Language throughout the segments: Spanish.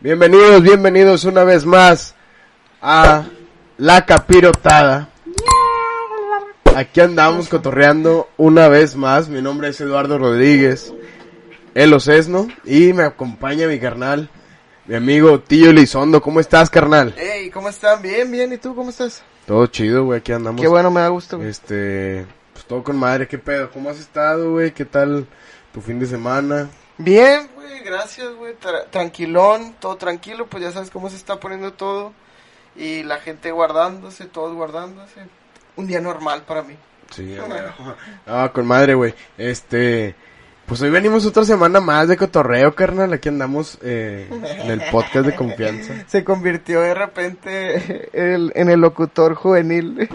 Bienvenidos, bienvenidos una vez más a La Capirotada. Aquí andamos cotorreando una vez más. Mi nombre es Eduardo Rodríguez, el Ocesno, y me acompaña mi carnal, mi amigo Tío Elizondo. ¿Cómo estás, carnal? Hey, ¿cómo están? Bien, bien. ¿Y tú cómo estás? Todo chido, güey. Aquí andamos. Qué bueno, me da gusto. güey. Este, pues todo con madre. ¿Qué pedo? ¿Cómo has estado, güey? ¿Qué tal tu fin de semana? Bien, güey, gracias, güey. Tra- tranquilón, todo tranquilo, pues ya sabes cómo se está poniendo todo. Y la gente guardándose, todos guardándose. Un día normal para mí. Sí. Ah, con madre, güey. Este, pues hoy venimos otra semana más de cotorreo, carnal. Aquí andamos eh, en el podcast de confianza. Se convirtió de repente el- en el locutor juvenil.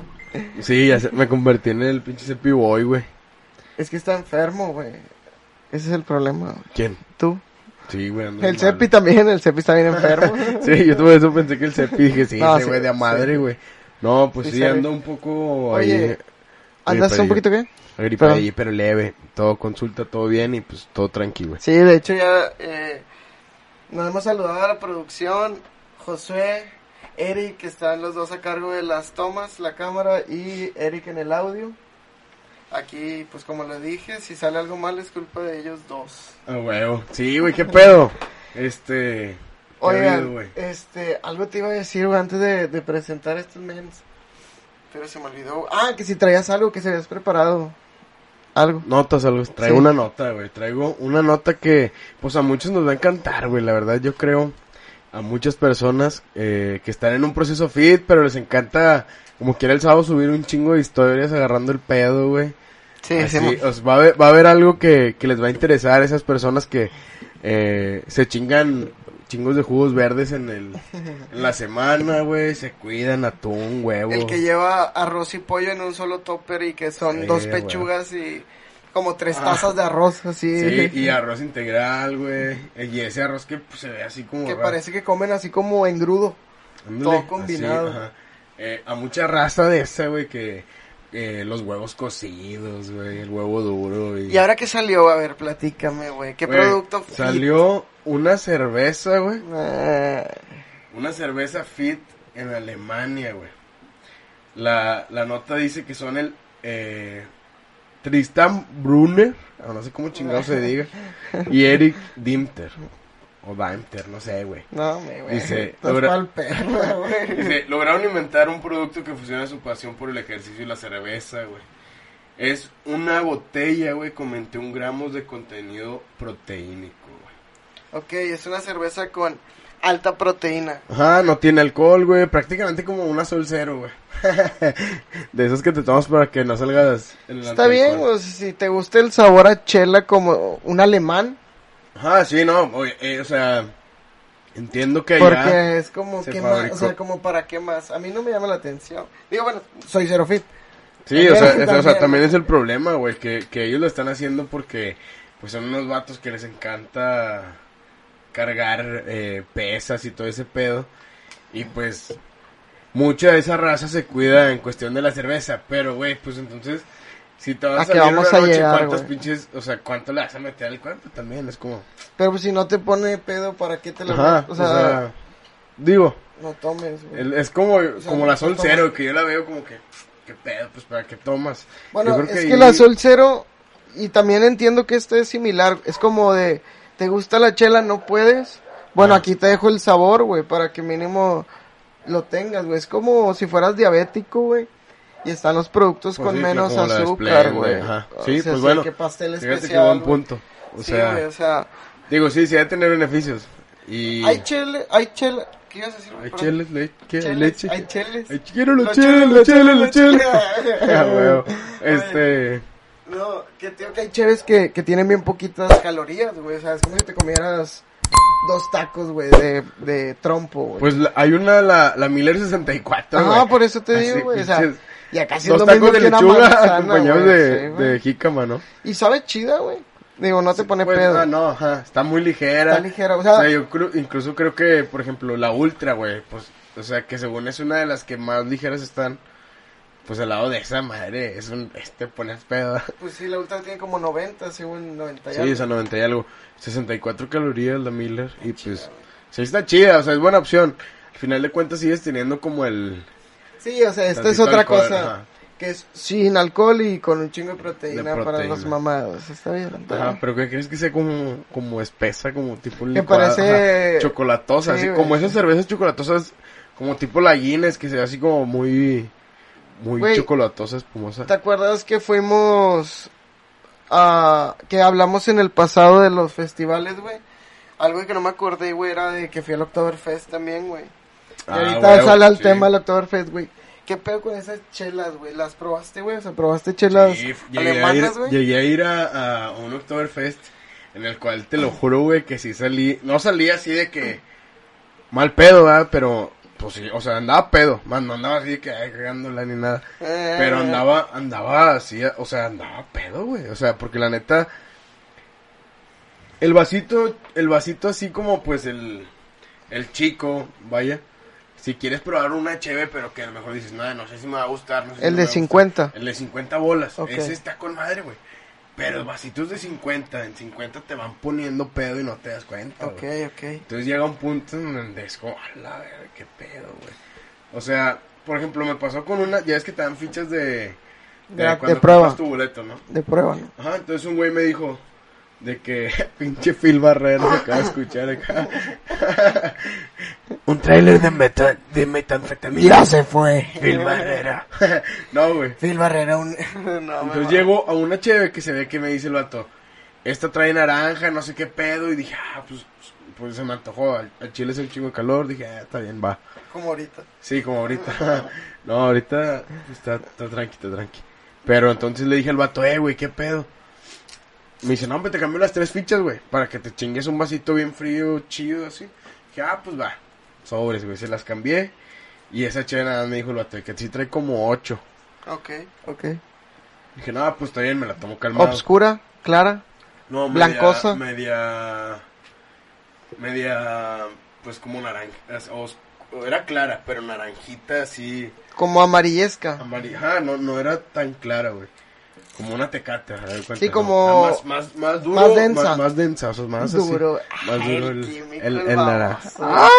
Sí, ya se- me convertí en el pinche Cepi Boy, güey. Es que está enfermo, güey. Ese es el problema. ¿Quién? Tú. Sí, güey. El. Cepi también, el Cepi está bien enfermo. Sí, yo tuve eso, pensé que el Cepi, dije, sí, No, ese sí, güey de a madre, sí. güey. No, pues Sí, sí, ando un poco Oye, ahí. ¿Andas un poquito qué? Gripe Perdón. ahí, pero leve. Todo consulta, todo bien y pues todo tranquilo. Sí, de hecho ya eh, nos hemos saludado a la producción, Josué, Eric, que están los dos a cargo de las tomas, la cámara y Eric en el audio. Aquí, pues como le dije, si sale algo mal es culpa de ellos dos. Ah, huevo. Sí, güey, qué pedo. Este. ¿qué ha Oigan, güey? este, algo te iba a decir güey, antes de, de presentar estos mens. Pero se me olvidó. Ah, que si traías algo, que se habías preparado. Algo. Notas, algo. Traigo Sí. una nota, güey. Traigo una nota que, pues a muchos nos va a encantar, güey. La verdad, yo creo a muchas personas eh, que están en un proceso fit, pero les encanta, como quiera el sábado, subir un chingo de historias agarrando el pedo, güey. Sí, Así, sí. o sea, va, a haber, va a haber algo que, que les va a interesar a esas personas que eh, se chingan chingos de jugos verdes en, el, en la semana, güey. Se cuidan atún, huevo. El que lleva arroz y pollo en un solo topper y que son Sí, dos güey. pechugas y como tres Ah. tazas de arroz, así. Sí, y arroz integral, güey. Y ese arroz que pues, se ve así como... que raro. parece que comen así como engrudo. Ándale, todo combinado. así, ajá. Eh, a mucha raza de esa, güey, que eh, los huevos cocidos, güey, el huevo duro. Y, Y ahora que salió, a ver, platícame, güey. ¿Qué Güey, producto fit? Salió una cerveza, güey. Ah, Una cerveza fit en Alemania, güey. La, la nota dice que son el eh, Tristan Brunner, no sé cómo chingado se diga, y Eric Dimter. O Dimter, no sé, güey. no, güey. Dice, logra- perro, güey. Dice, lograron inventar un producto que fusiona su pasión por el ejercicio y la cerveza, güey. Es una botella, güey, con 21 gramos de contenido proteínico, güey. Ok, es una cerveza con alta proteína. Ajá, no tiene alcohol, güey. Prácticamente como una sol cero, güey. de esos que te tomas para que no salgas el Está bien, sea, si te gusta el sabor a chela como un alemán, Ajá, sí, no. Oye, eh, o sea, entiendo que porque es como se que más, o sea, como para qué más. A mí no me llama la atención. Digo, bueno, soy cero fit. Sí, o sea, es- o sea, También. también es el problema, güey, que, que ellos lo están haciendo porque pues son unos vatos que les encanta cargar eh, pesas y todo ese pedo. Y pues mucha de esa raza se cuida en cuestión de la cerveza, pero güey, pues entonces si te vas ¿A a qué salir vamos una a noche, llegar, cuántas güey? pinches, o sea, cuánto le vas a meter al cuerpo también, es como, Pero pues si no te pone pedo, ¿para qué te lo ajá, o sea, digo, no tomes, güey. el- es como, como no la sol cero, que yo la veo como que, qué pedo, pues para qué tomas. Bueno, Yo creo es ahí- que la Sol Cero, y también entiendo que esto es similar, es como de, ¿te gusta la chela? ¿No puedes? Bueno, Ah. aquí te dejo el sabor, güey, para que mínimo lo tengas, güey. Es como si fueras diabético, güey. Y están los productos Pues con sí, menos azúcar, güey. ajá. O Sí, sea, pues bueno, que pastel especial. que buen punto. O sí, sea, güey, o sea, digo, sí, sí, debe tener beneficios. Y hay chele, hay chela, ¿qué ibas a decir? hay cheles, le- ¿qué? Cheles, leche. Hay cheles. Quiero los Los cheles, cheles, los cheles, los cheles, cheles. cheles. Ah. Este, No, que tío que hay cheves que, que tienen bien poquitas calorías, güey. O sea, es como si te comieras dos tacos, güey, de, de trompo, güey. Pues la- hay una, la, la Miller 64, Ajá, güey. por eso te digo, güey, o sea, casi es Dos lo mismo de que una lechuga manzana, acompañados güey, de, sí, de jícama, ¿no? Y sabe chida, güey. Digo, no te pone Pues, pedo. ah, no, ajá, está muy ligera. Está ligera, o sea- yo creo- incluso creo que, por ejemplo, la Ultra, güey, pues, o sea, que según es una de las que más ligeras están, pues al lado de esa madre, es un, este, pones pedo. Pues sí, la ultra tiene como 90, según 90 y Sí, algo. o sea, 90 y algo. 64 calorías la Miller, y pues, sí está chida, o sea, es buena opción. Al final de cuentas sigues teniendo como el... Sí, o sea, esta es otra alcohol, cosa. ajá. Que es sin alcohol y con un chingo de proteína, De para los mamados. Está bien. está Ajá, pero ¿qué crees que sea como, como espesa, como tipo Que licuada? parece- Ajá, chocolatosa, Sí, así güey, como esas cervezas chocolatosas, como tipo la Guinness, que se ve así como muy, muy Güey, chocolatosa, espumosa. ¿Te acuerdas que fuimos a... que hablamos en el pasado de los festivales, güey? Algo que no me acordé, güey, era de que fui al Oktoberfest también, güey. Y Ah, ahorita huevo, sale al sí. tema del Oktoberfest, güey. ¿Qué pedo con esas chelas, güey? ¿Las probaste, güey? O sea, ¿probaste chelas Sí, llegué, a ir, alemanas, güey? llegué a ir a, a un Oktoberfest en el cual te lo juro, güey, que sí salí, no salí así de que mal pedo, ¿verdad? Pero, pues sí, o sea, andaba pedo, man, no andaba así de que cagándola ni nada. Eh, Pero andaba, andaba así, o sea, andaba pedo, güey. O sea, porque la neta, el vasito, el vasito así como pues el, el chico, vaya. Si quieres probar una cheve, pero que a lo mejor dices, no, no sé si me va a gustar. no sé si El de va a gustar". 50. El de 50 bolas. Ese está con madre, güey. Pero vasitos de 50, en 50 te van poniendo pedo y no te das cuenta, Ok, güey. ok. Entonces llega un punto en donde es como, a la verga, qué pedo, güey. O sea, por ejemplo, me pasó con una, ya es que te dan fichas de... De- de cuando prueba. tu boleto, ¿no? De prueba, ¿no? Ajá, entonces un güey me dijo de que pinche Phil Barrera se acaba de escuchar acá. un tráiler de meta, de metanfetamina. se fue. Phil Barrera. no, güey. Phil Barrera, un... no, Entonces llego a una cheve que se ve que me dice el vato, esta trae naranja, no sé qué pedo, y dije, ah, pues, pues se me antojó, al, al chile es el chingo de calor, dije, ah, está bien, va. Como ahorita. Sí, como ahorita. no, ahorita está, está tranqui, está tranqui. Pero entonces le dije al vato, eh, güey, ¿qué pedo? Me dice, no, hombre, te cambio las tres fichas, güey, para que te chingues un vasito bien frío, chido, así. Dije, ah, pues va. Sobres, güey, se las cambié. Y esa chévere nada más me dijo el vato, que sí trae como ocho. Ok, ok. Dije, no, pues está bien, me la tomo calmado. Obscura, clara. No, media- blancosa. Media. Media. Pues como naranja. Era clara, pero naranjita así. Como amarillesca. Amarilla. No, no era tan clara, güey. Como una tecate, a ver, cuenta, Sí, como- Más, más, más duro. más densa. Más, más densa, o sea, más Duro. así. Más duro el, el, el el naranja. ¡Ah!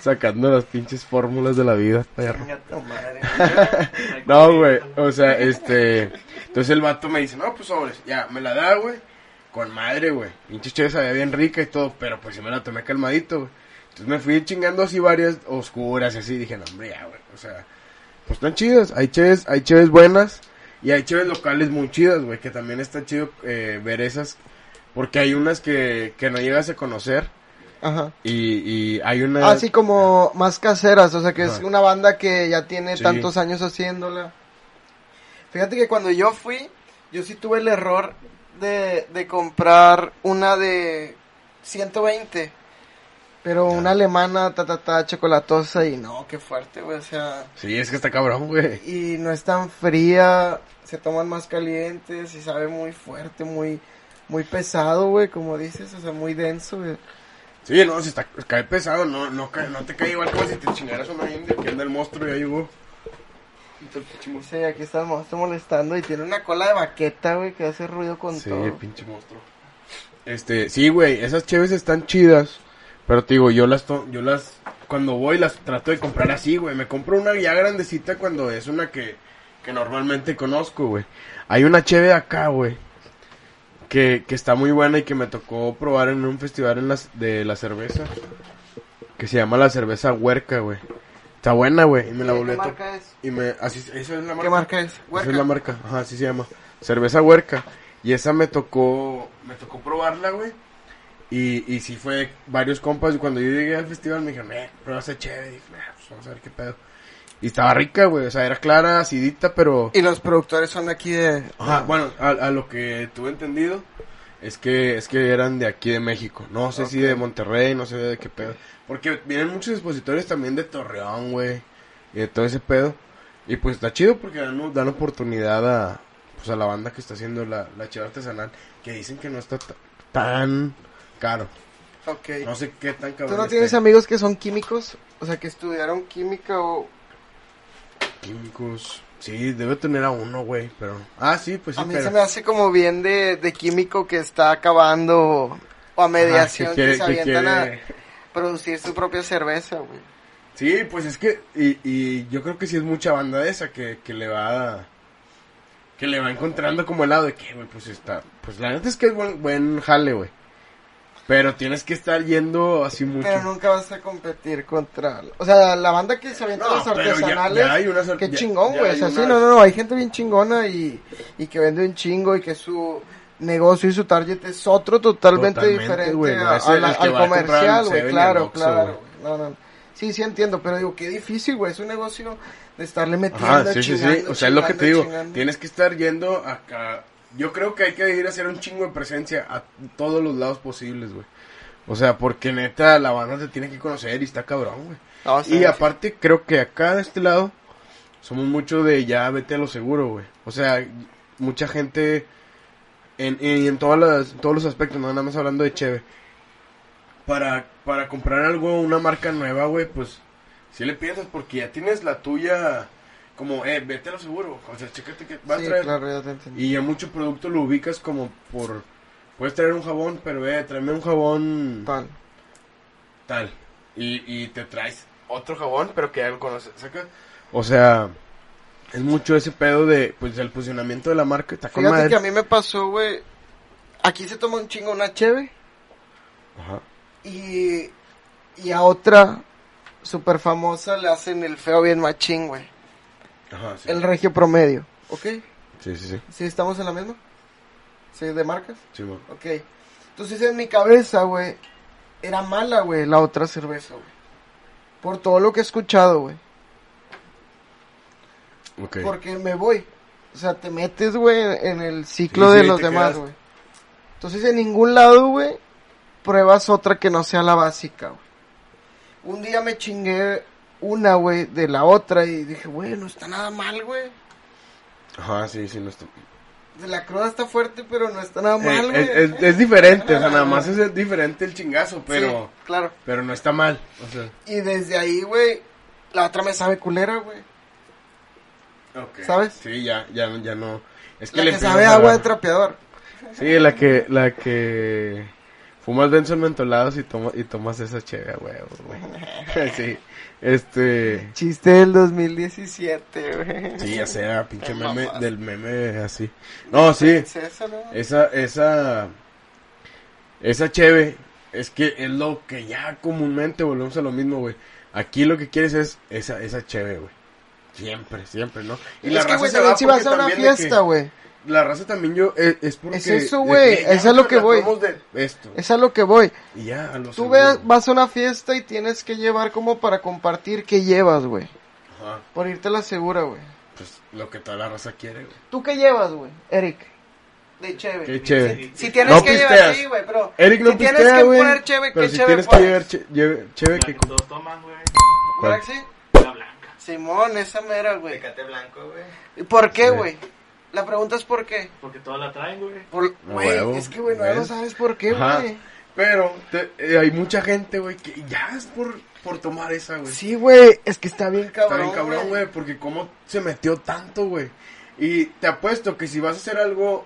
Sacando las pinches fórmulas de la vida, perro. No, güey, o sea, este... Entonces el vato me dice, no, pues sobres, ya, me la da, güey. Con madre, güey. Pinche chévere sabía bien rica y todo, pero pues sí me la tomé calmadito, güey. Entonces me fui chingando así varias oscuras y así. Dije, no, hombre, ya, güey. O sea, pues están chidas. Hay chéves, hay chéves buenas y hay chéves locales muy chidas, güey. Que también está chido eh, ver esas. Porque hay unas que, que no llegas a conocer Ajá. y, y hay una... Así como más caseras, o sea que es una banda que ya tiene Sí. tantos años haciéndola. Fíjate que cuando yo fui, yo sí tuve el error de, de comprar una de 120. Pero una alemana, ta, ta, ta, chocolatosa y no, qué fuerte, güey, o sea... Sí, es que está cabrón, güey. Y no es tan fría, se toman más calientes y sabe muy fuerte, muy muy pesado, güey, como dices, o sea, muy denso, güey. Sí, no, si está, cae pesado, no, no, cae- no te cae igual como si te chingaras una india que anda el monstruo y ya llegó. Sí, aquí está el monstruo molestando y tiene una cola de baqueta, güey, que hace ruido con Sí, todo. pinche monstruo. Este, sí, güey, esas cheves están chidas. Pero te digo, yo las, to- yo las, cuando voy las trato de comprar así, güey. Me compro una ya grandecita cuando es una que, que normalmente conozco, güey. Hay una cheve acá, güey. Que, que está muy buena y que me tocó probar en un festival en las, de la cerveza. Que se llama la cerveza huerca, güey. Está buena, güey. Y me la ¿Qué volví to- marca es? Y me, así, esa es la marca. ¿Qué marca es? Esa Huerca. es la marca, ajá, así se llama. Cerveza huerca. Y esa me tocó, me tocó probarla, güey. Y, y sí fue varios compas. Y cuando yo llegué al festival me dijeron, eh, prueba esa chévere. Y dije, "Ah, pues vamos a ver qué pedo. Y estaba rica, güey. O sea, era clara, acidita, pero... Y los productores son de aquí de... Ajá, bueno, a, a lo que tuve entendido, Es que, es que eran de aquí de México. No sé si de Monterrey, no sé de qué pedo. Porque vienen muchos expositores también de Torreón, güey. Y de todo ese pedo. Y pues está chido porque dan, dan oportunidad a, pues a la banda que está haciendo la, la cheva artesanal. Que dicen que no está ta- tan caro. Ok. No sé qué tan ¿Tú cabrón. no esté. tienes amigos que son químicos? O sea, que estudiaron química o... Químicos. Sí, debe tener a uno, güey. Pero. Ah, sí, pues sí, a mí pero. se me hace como bien de, de químico que está acabando o a mediación Ajá, que, quiere- se avientan quiere- a producir su propia cerveza, güey. Sí, pues es que, y, y yo creo que sí es mucha banda de esa que, que le va, que le va encontrando como el lado de que, güey, pues está, pues la neta es que es buen, buen jale, güey. Pero tienes que estar yendo así mucho. Pero nunca vas a competir contra... O sea, la banda que se avienta No, los ya- artesanales... ya unas ar- qué ya- chingón, ya güey. O sea, sí, unas- no, no, no. Hay gente bien chingona y, y que vende un chingo y que su negocio y su target es otro totalmente, Totalmente, diferente güey, no a- a la- al comercial, güey. 7 y Claro, claro. No, no. Sí, sí entiendo, pero digo, qué difícil, güey. Es un negocio de estarle metiendo, Ajá, sí, sí, sí. O sea, es lo que te digo. chingando. Tienes que estar yendo acá. Yo creo que hay que ir a hacer un chingo de presencia a todos los lados posibles, güey. O sea, porque neta, la banda te tiene que conocer y está cabrón, güey. No, sí, Y sí. aparte, creo que acá de este lado somos mucho de ya vete a lo seguro, güey. O sea, mucha gente en, en, en todas las, en todos los aspectos, no nada más hablando de Cheve. Para, para comprar algo, una marca nueva, güey, pues si le piensas porque ya tienes la tuya como, eh, vete a lo seguro. O sea, chécate que va a traer. claro, ya te. Y ya mucho producto lo ubicas como por, puedes traer un jabón, pero eh, tráeme un jabón Tal. tal. Y, y te traes otro jabón, pero que ya lo conoces. ¿saca? O sea, es mucho ese pedo de, pues, del posicionamiento de la marca. Está Fíjate que a mí me pasó, güey. Aquí se toma un chingo una cheve Ajá. y, y a otra super famosa le hacen el feo bien machín, güey. Ajá, sí. El regio promedio. ¿Ok? Sí, sí, sí. ¿Sí estamos en la misma? ¿Sí, de marcas? Sí. Ok. Entonces en mi cabeza, güey, era mala, güey, la otra cerveza, güey. Por todo lo que he escuchado, güey. Ok. Porque me voy. O sea, te metes, güey, en el ciclo Sí, de sí, los demás, güey. Entonces en ningún lado, güey, pruebas otra que no sea la básica, güey. Un día me chingué una, güey, de la otra y dije, güey, no está nada mal, güey. Ajá, sí, sí, no está... De la cruda está fuerte, pero no está nada mal, Eh, güey. es, es- es diferente, o sea, nada más es diferente el chingazo, pero, Sí, claro. pero no está mal. O sea, Y desde ahí, güey, la otra me sabe culera, güey. ok. ¿Sabes? Sí, ya, ya, ya no. Es que La le que sabe agua de trapeador. Sí, la que, la que fumas Benson mentolados y tomas, y tomas esa chévere, güey. Sí, este, Chiste del 2017, güey. sí, ya sea, pinche meme, mamaste. del meme así. No, sí, Es esa, ¿no? esa, esa, esa cheve, es que es lo que ya comúnmente volvemos a lo mismo, güey. Aquí lo que quieres es esa, esa cheve, güey. Siempre, siempre, ¿no? Y es que, güey, si vas a una que- fiesta, güey. La raza también yo, es, es porque... Es eso, de güey, es a lo que voy. esto. Es a lo que voy. Y ya, a lo Tú veas, vas a una fiesta y tienes que llevar como para compartir qué llevas, güey. Ajá. Por irte la segura, güey. Pues lo que toda la raza quiere, güey. ¿Tú qué llevas, güey, Eric? De cheve. Qué chévere. Si tienes No que llevar, pisteas. sí, güey, pero... Eric no si tienes pistea, que güey. poner cheve, Pero ¿qué si cheve tienes que llevar che- lleve- cheve que... que todos toman, güey. ¿Cuál? ¿Verdad que sí? La blanca. Simón, esa mera, güey. Tecate blanco, güey. ¿Y por qué, Sí. Güey? La pregunta es por qué. Porque todos la traen, güey. Por, güey, huevo, es que, güey, no lo sabes por qué, Ajá. güey. Pero te- eh, hay mucha gente, güey, que ya es por, por tomar esa, güey. Sí, güey, es que está bien Está cabrón, bien cabrón, güey, porque cómo se metió tanto, güey. Y te apuesto que si vas a hacer algo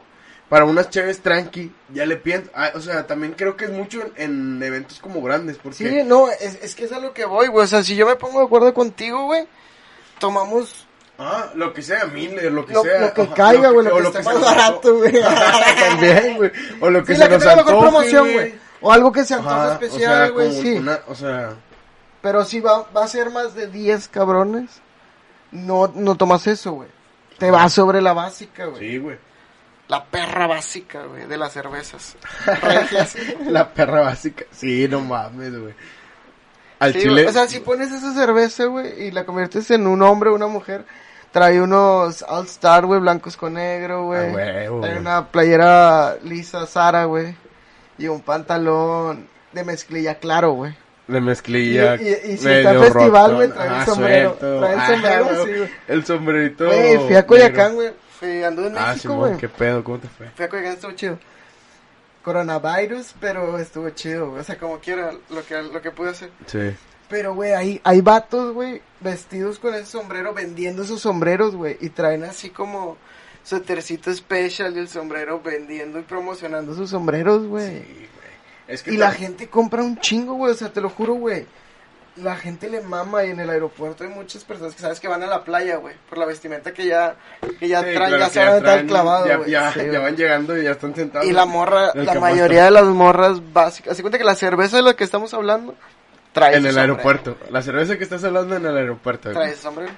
para unas chéves tranqui, ya le piensas. Ah, o sea, también creo que es mucho en, en eventos como grandes, porque... Sí, no, es, es que es a lo que voy, güey. O sea, si yo me pongo de acuerdo contigo, güey, tomamos Ah, lo que sea, Miller, lo que lo, sea. lo que caiga, güey, lo, o que esté se más nos barato, güey. También, güey. O lo que Sí, se la que nos mejor antoje, promoción, güey. O algo que se antoje especial, o sea, güey, sí. una- o sea, Pero si va, va a ser más de 10 cabrones, no, no tomas eso, güey. Te vas sobre la básica, güey. sí, güey. La perra básica, güey, de las cervezas. La perra básica. Sí, no mames, güey. Al Sí, chile. güey, O sea, si pones esa cerveza, güey, y la conviertes en un hombre o una mujer, Trae unos All Star, güey, blancos con negro, güey. Trae una playera lisa Sara, güey. Y un pantalón de mezclilla claro, güey. De mezclilla. Y- y- y si medio está en festival, güey, trae el Ah, sombrero. Trae el Ah, sombrero, güey, sí, güey. El sombrerito. Güey, fui a. Coyacán, güey. Fui, anduve en Ah, México, güey. qué pedo, ¿cómo te fue? Fui a Coyacán, estuvo chido. Coronavirus, pero estuvo chido, güey. O sea, como quiera, lo que, lo que pude hacer. Sí. Pero, güey, hay, hay vatos, güey, vestidos con ese sombrero, vendiendo esos sombreros, güey. Y traen así como su tercito special y el sombrero vendiendo y promocionando sus sombreros, güey. Es que Y la te- gente compra un chingo, güey. O sea, te lo juro, güey. La gente le mama y en el aeropuerto hay muchas personas que sabes que van a la playa, güey. Por la vestimenta que ya, que ya Sí, traen, claro, ya se van a estar traen- clavado, ya- güey. Ya, Sí, ya van llegando y ya están sentados. Y la morra, la mayoría de las morras básicas. Así cuenta que la cerveza de la que estamos hablando trae En su el sombrero. aeropuerto. La cerveza que estás hablando en el aeropuerto. güey. Trae ese sombrero.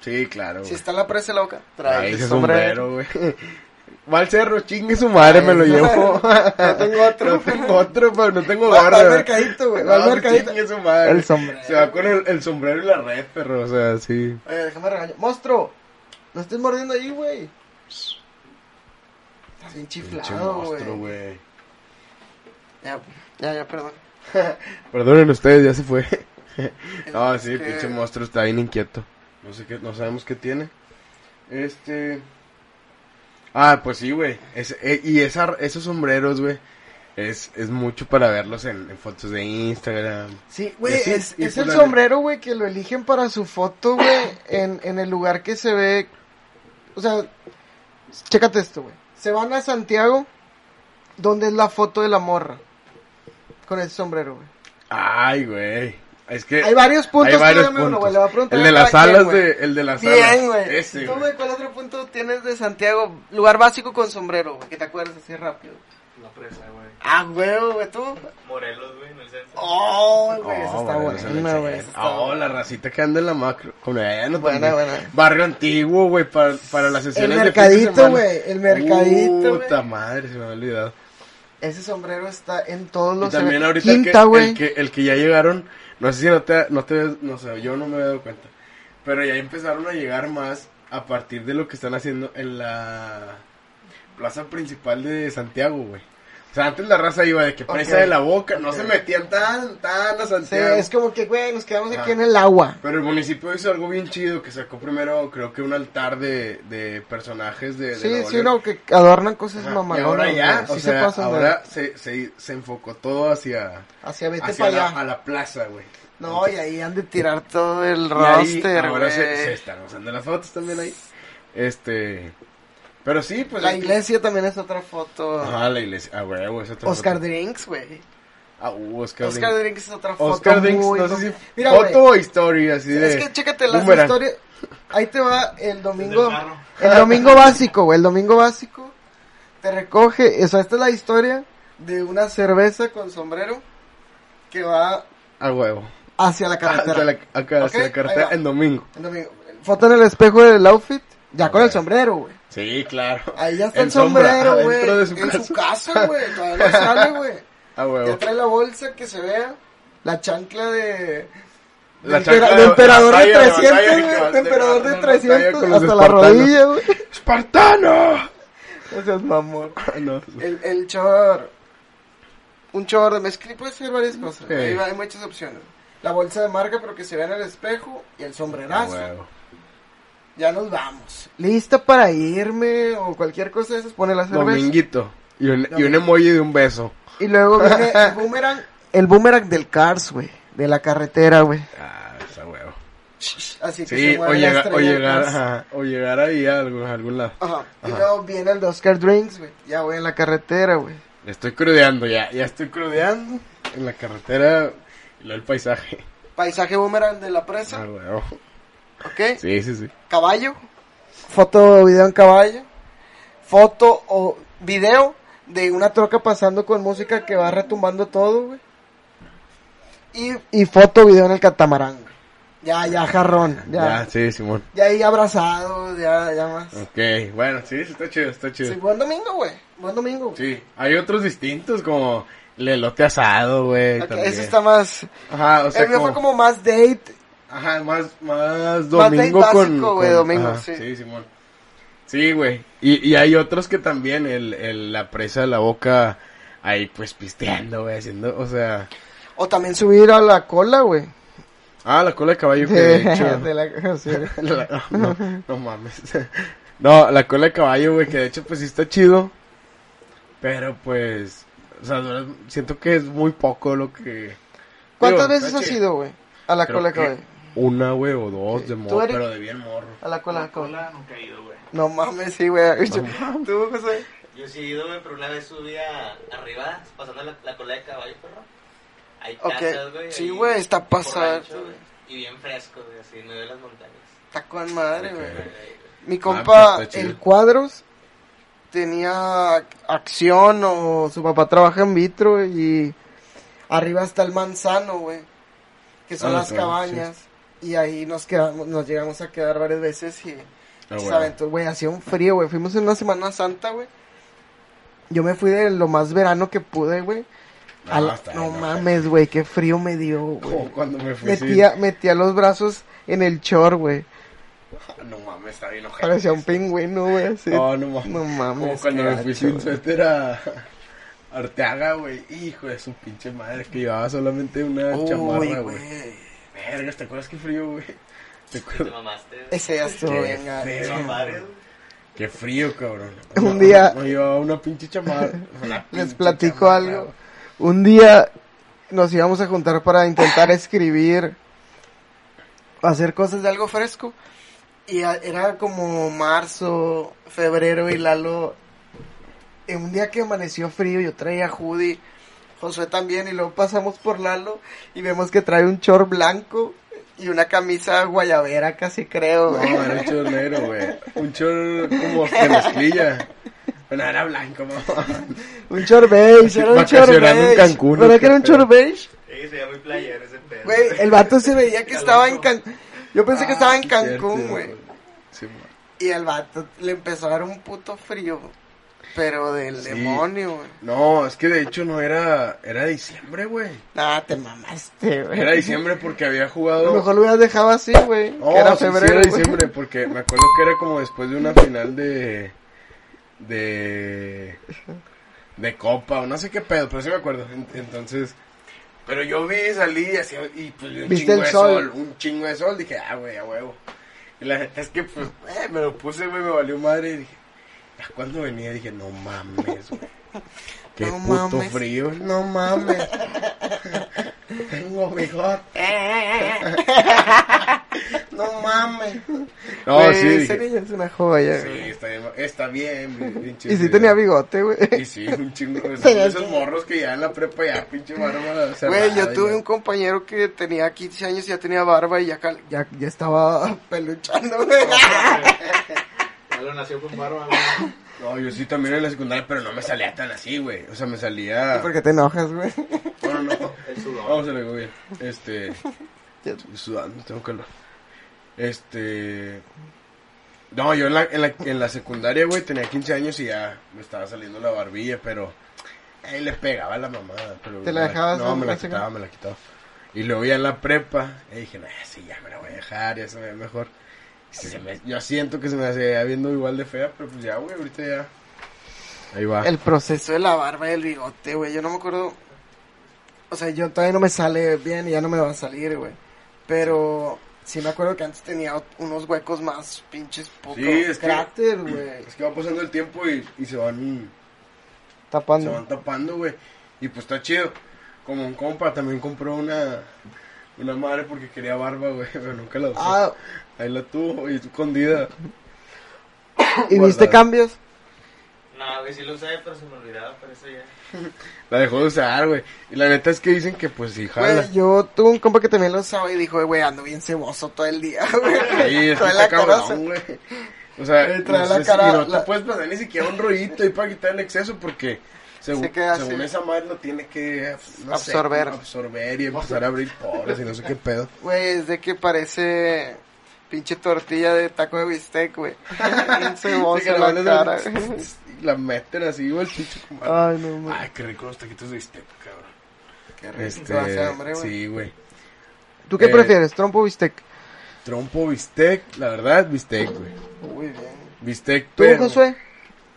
Sí, claro. Si güey. está en la presa loca, trae Trae ese ese sombrero. sombrero, güey. Va al cerro, chingue su madre, me lo llevo. no tengo otro. No tengo otro, pero no tengo Va- va barra. al mercadito, güey, va al No, mercadito. chingue su madre. El sombrero. Se va con el, el sombrero y la red, perro, o sea, sí. Oye, déjame regañar. ¡Monstruo! No estés mordiendo ahí, güey. Estás bien chiflado, güey. Ya, ya, ya, perdón. Perdonen ustedes, ya se fue. no, Es sí, que- pinche monstruo está bien inquieto. No sé qué, no sabemos qué tiene. Este. Ah, pues sí, güey. Es- eh, y esa, esos sombreros, güey. Es, es mucho para verlos en, en fotos de Instagram. Sí, güey, es, es pues el sombrero, güey, que lo eligen para su foto, güey, en, en el lugar que se ve. O sea, chécate esto, güey. Se van a Santiago, donde es la foto de la morra. Con ese sombrero, güey. Ay, güey. Es que. Hay varios puntos, hay varios créeme uno, puntos. güey, le voy a preguntar el de las alas güey. de. El de las alas. Bien, güey. Ese, ¿Tú, güey. cuál otro punto tienes de Santiago? Lugar básico con sombrero, güey, que te acuerdas así rápido. La presa, güey. Ah, güey, güey, tú. Morelos, güey, en el centro. Oh, güey, Oh, eso está buena, güey. Oh, buena. la racita que anda en la macro. Con ella, no Buena, también. buena. Barrio antiguo, güey, para, para las El sesiones de de mercadito, semana. güey, el mercadito, güey. Puta madre, se me ha olvidado. Ese sombrero está en todos Y los también eventos. ahorita Quinta, que, el, que, el que ya llegaron, no sé si no te, no te, no sé, yo no me he dado cuenta, pero ya empezaron a llegar más a partir de lo que están haciendo en la plaza principal de Santiago, güey. Sea, antes la raza iba de que presa Ok. de la boca, no Ok. se metían tan, tan a Sí, Santiago. es como que, güey, nos quedamos aquí Ajá. en el agua. Pero el municipio hizo algo bien chido, que sacó primero, creo que un altar de, de personajes de, de Sí, sí, no, que adornan cosas Ajá, mamalonas. Y ahora ya, o Sí se sea, pasan de- ahora se, se, se enfocó todo hacia, Hacia vete hacia para la, allá. a la plaza, güey. No, y ahí han de tirar todo el Y ahí roster, ahora se, se están usando las fotos también ahí. Este, pero sí, pues. La iglesia también es otra foto. Ajá, la iglesia. Ah, güey, es otra Oscar foto. Drinks, güey. Ah, uh, Oscar, Oscar Drinks. Drinks es otra foto. Oscar Drinks, muy no sé bu- si Mira, foto o historia, así de. Es que chécate las boomerang. historias. Ahí te va el domingo. El domingo básico, güey. El domingo básico. Te recoge. O sea, esta es la historia de una cerveza con sombrero que va A huevo. hacia la carretera. Hacia la, acá, hacia Ok, la carretera ahí va. en domingo. El domingo. Foto en el espejo del outfit. Ya con el sombrero, güey. Sí, claro. Ahí ya está el sombrero, güey. adentro de su En casa. su casa, güey. Todavía no sale, güey. A huevo. Ya trae la bolsa que se vea. La chancla de. La de, chancla de de emperador de batalla, de 300, batalla, que güey. vas De emperador de batalla 300 con los hasta la rodilla, güey. ¡Espartano! Ese es mamón. no. El, el chor. Un chor de mezclilla puede ser varias cosas. Hay, hay muchas opciones. La bolsa de marca, pero que se vea en el espejo. Y el sombrerazo. huevo. Ya nos vamos. ¿Lista para irme? O cualquier cosa de esas. Pone la cerveza. Dominguito. Y un, y un emoji de un beso. Y luego viene el boomerang. El boomerang del Cars, güey. De la carretera, güey. Ah, esa huevo. Así que Sí, se o, llega- o llegar, ajá, o llegar ahí a algún, a algún lado. Ajá. Y luego viene el de Oscar Drinks, güey. Ya voy en la carretera, güey. Estoy crudeando ya, ya estoy crudeando en la carretera y luego el paisaje. Paisaje boomerang de la presa. Ah, huevo. ¿Ok? Sí, sí, sí. Caballo. Foto o video en caballo. Foto o video de una troca pasando con música que va retumbando todo, güey. Y, y foto o video en el catamarán, güey. Ya, ya, jarrón. Ya, Ya. sí, Simón. Ya ahí abrazados, ya, ya más. Ok, bueno, sí, está chido, está chido. Sí, buen domingo, güey. Buen domingo. güey. Sí, hay otros distintos como el elote asado, güey. Ok, también. ese está más... Ajá, o sea, el mío como... fue como más date Ajá, más, más Más domingo básico, con... güey, con- domingo, ajá, sí. Sí, Simón. Sí, güey. Y, y hay otros que también, el, el, la presa de la boca, ahí pues pisteando, güey, haciendo, o sea... O también subir a la cola, güey. Ah, la cola de caballo que de hecho... de la, sí. La- no, no mames. No, la cola de caballo, güey, que de hecho pues sí está chido. Pero pues, o sea, siento que es muy poco lo que... ¿Cuántas Digo, veces has ido, güey? A la Creo cola de que caballo. Una, güey, o dos de ¿Tú, morro, pero de bien morro. A la cola de La caballo. cola nunca he ido, güey. No mames, sí, güey. ¿Tú, José? Yo sí he ido, güey, pero una vez subí a, arriba, pasando la, la cola de caballo, perro. Hay casas, güey. Ok. Sí, güey, está güey, Y bien fresco, güey, así, en medio de las montañas. Está con madre, güey. Mi Ah, compa, pues, el Cuadros, tenía acción o su papá trabaja en vitro y arriba está el manzano, güey, que son Ah, las claro, cabañas. Y ahí nos quedamos, nos llegamos a quedar varias veces y, Ah, bueno. güey, hacía un frío, güey. Fuimos en una Semana Santa, güey. Yo me fui de lo más verano que pude, güey. No, A la- está no bien, mames, güey, qué frío me dio, güey. cuando me fui. sí. Metía, metía los brazos en el chor, güey. No mames, está bien ojete. Parecía un pingüino, güey, así. No, no mames. No mames, Como cuando me fui sin suéter a Arteaga, güey. Hijo de su pinche madre, que llevaba solamente una Uy, chamarra, güey. Vergas, ¿te acuerdas qué frío, güey? ¿Te Te acuerdas? mamaste, güey. Ese ya estuvo bien. Qué frío, cabrón. Un No, día- No llevaba una pinche chamarra. una Les platico chamarra, algo. Un día nos íbamos a juntar para intentar escribir, hacer cosas de algo fresco. Y a- era como marzo, febrero y Lalo. En un día que amaneció frío, yo traía hoodie, Josué también, y luego pasamos por Lalo y vemos que trae un short blanco y una camisa guayabera, casi creo. No, era un chor negro, güey. Un chor como de mezclilla. Bueno, era blanco. Un short beige, era un short Vacacionando en beige. Cancún, ¿Verdad ¿o que era un short beige? Sí, se veía muy playero ese pedo. Güey, el vato se veía que estaba en Cancún. Yo pensé que Ah, estaba en sí, Cancún, güey. Sí. Y el vato le empezó a dar un puto frío. Pero del Sí. demonio, güey. No, es que de hecho no era. Era diciembre, güey. Nah, te mamaste, güey. Era diciembre porque había A lo jugado. mejor lo hubieras dejado así, güey. No, que era sí, sí febrero. era diciembre porque me acuerdo que era como después de una final de. de. de Copa o no sé qué pedo, pero sí me acuerdo. En- Entonces. Pero yo vi, salí y hacía. y pues vi un ¿Viste chingo el de sol? sol? Un chingo de sol. Dije, ah, güey, a huevo. Y la neta es que, pues, eh, me lo puse, güey, me valió madre y dije. Cuando venía dije, no mames, güey. Qué No puto mames. frío. No mames. Tengo bigote. no mames. No, Güey, sí. ese dije, niño es una joya, sí, güey. está bien. Está bien, Y sí tenía bigote, güey. Y sí, un chingo. Tenía esos como- morros que ya en la prepa ya pinche barba Güey, yo tuve ya. un compañero que tenía 15 años y ya tenía barba y ya, ya, ya estaba peluchando, güey. Ya lo nació con barba, güey. No, yo sí también en la secundaria, pero no me salía tan así, güey. O sea, me salía... ¿Y por qué te enojas, güey? Bueno, no. El sudor. Vamos a ver, bien. Este. Estoy sudando, tengo calor. Este. No, yo en la, en la, en la secundaria, güey, tenía 15 años y ya me estaba saliendo la barbilla, pero. Ahí le pegaba a la mamada. Pero ¿Te la dejabas No, me la quitaba, me la quitaba. Y luego ya en la prepa, y dije, no, sí, ya me la voy a dejar, ya se me ve mejor. Se me- yo siento que se me hace viendo igual de fea, pero pues ya, güey, ahorita ya. Ahí va. El proceso de la barba y el bigote, güey. Yo no me acuerdo. O sea, yo todavía no me sale bien y ya no me va a salir, güey. Pero sí me acuerdo que antes tenía unos huecos más pinches poco. Sí, es que- cráter, güey. Es que va pasando el tiempo y, y se van. Se Tapando. van tapando, güey. Y pues está chido. Como un compa también compró una una madre porque quería barba, güey, pero nunca la usó. Ah, Ahí la tuvo y escondida. ¿y viste cambios? No, güey, sí lo usé, pero se me olvidaba, por eso ya. La dejó de usar, güey. Y la neta es que dicen que pues sí jala. Güey, yo tuve un compa que también lo usaba y dijo, güey, ando bien ceboso todo el día, güey. Ahí es que Trae está la cara cabrón, güey. O sea, trae no la sé cara- no la- te puedes pasar ni siquiera un rollito ahí para quitar el exceso porque según, Se queda según así. esa madre lo tiene que no Absorber. absorber y empezar a abrir poros y no sé qué pedo. Güey, es de que parece pinche tortilla de taco de bistec, güey. Que en la la van a cara. la meten así, güey, el pinche Ay, no, mames. Ay, qué rico los taquitos de bistec, cabrón. Qué rico, Este, hace hambre, güey. sí, güey. ¿Tú qué Eh, prefieres, trompo o bistec? Trompo, bistec, la verdad, bistec, güey. Muy bien. Bistec, ¿Tú, pero- Josué?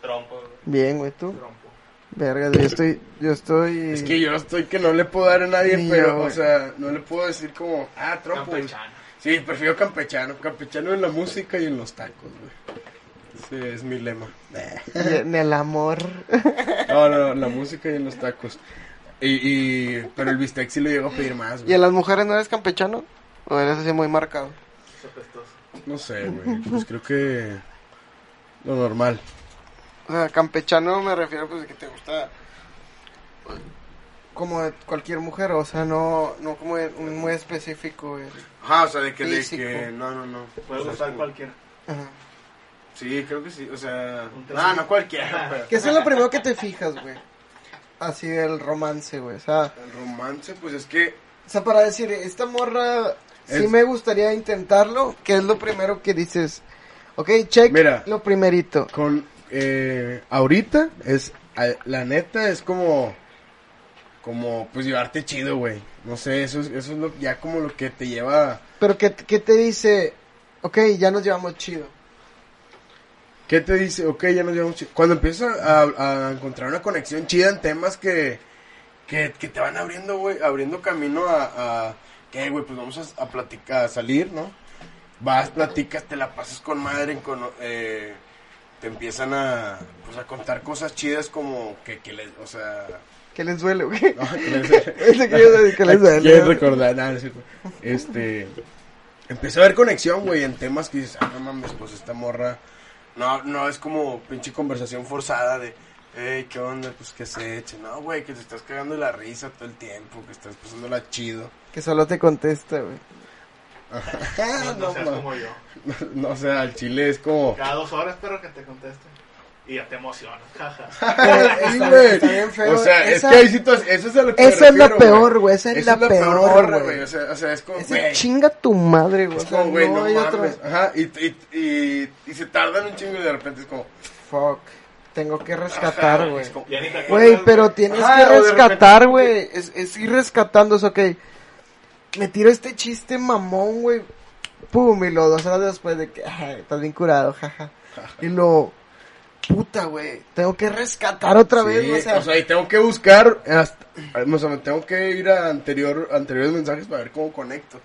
Trompo, güey. Bien, güey, ¿tú? Trompo. Verga, yo estoy, yo estoy... Es que yo estoy que no le puedo dar a nadie, Ni pero, yo, o sea, no le puedo decir como, ah, trompo. Campechano. Sí, prefiero campechano. Campechano en la música y en los tacos, güey. Ese es mi lema. Y en el amor. No, no, la música y en los tacos. Y, y, pero el bistec sí lo llego a pedir más, ¿Y güey. en las mujeres no eres campechano? ¿O eres así muy marcado? Es apestoso. No sé, güey. Pues creo que lo normal. O sea, campechano me refiero pues de que te gusta como de cualquier mujer, o sea, no, no como de un muy específico. Ajá, o sea, de que, de que, no, no, no. Puede O sea, gustar cualquiera. Ajá. Sí, creo que sí, o sea, no, no cualquiera, pero. ¿Qué es lo primero que te fijas, güey? Así el romance, güey. O sea, El romance, pues es que o sea, para decir, esta morra sí Es- me gustaría intentarlo, ¿qué es lo primero que dices? Ok, check Mira. lo primerito. con eh, ahorita es la neta es como como pues llevarte chido güey no sé eso es, eso es lo, ya como lo que te lleva Pero ¿qué, qué te dice? Ok, ya nos llevamos chido. qué te dice ok ya nos llevamos chido cuando empiezas a, a encontrar una conexión chida en temas que que, que te van abriendo güey abriendo camino a, a que güey pues vamos a, a platicar a salir no vas platicas te la pasas con madre con eh, te empiezan a pues a contar cosas chidas como que, que les o sea ¿Qué les duele, güey? No, que les- Ese que que les duele. Quieres recordar, nada. Este. Empezó a haber conexión, güey, en temas que dices, ah, no mames, pues esta morra. No, no es como pinche conversación forzada de, hey, ¿qué onda? Pues que se eche. No, güey, que te estás cagando la risa todo el tiempo, que estás pasándola chido. Que solo te contesta, güey. No, no, seas no, como yo. no, o sea, al chile es como. Cada dos horas, perro, que te conteste. Y ya te emocionas, jaja. Sí, está- güey. está bien feo. O sea, Esa- es que hay situaciones. Eso es lo que Esa es la peor, güey. Esa es la peor, güey. O sea, o sea, es como, Ese güey. chinga tu madre, güey. Es como, güey, no, no mames. Ajá, y, y, y, y se tardan un chingo y de repente es como. Fuck. Tengo que rescatar, güey. es como- Ya ni te acuerdas, Güey, pero tienes Ajá, que rescatar, güey. Es, es ir rescatando, es ok. Me tiro este chiste mamón, güey. Pum, y lo dos horas después de que, ay, estás bien curado, jaja. Y lo, puta, güey. Tengo que rescatar otra vez, Sí, güey, o sea, y tengo que buscar, hasta, o sea, me tengo que ir a anterior, anteriores mensajes para ver cómo conecto.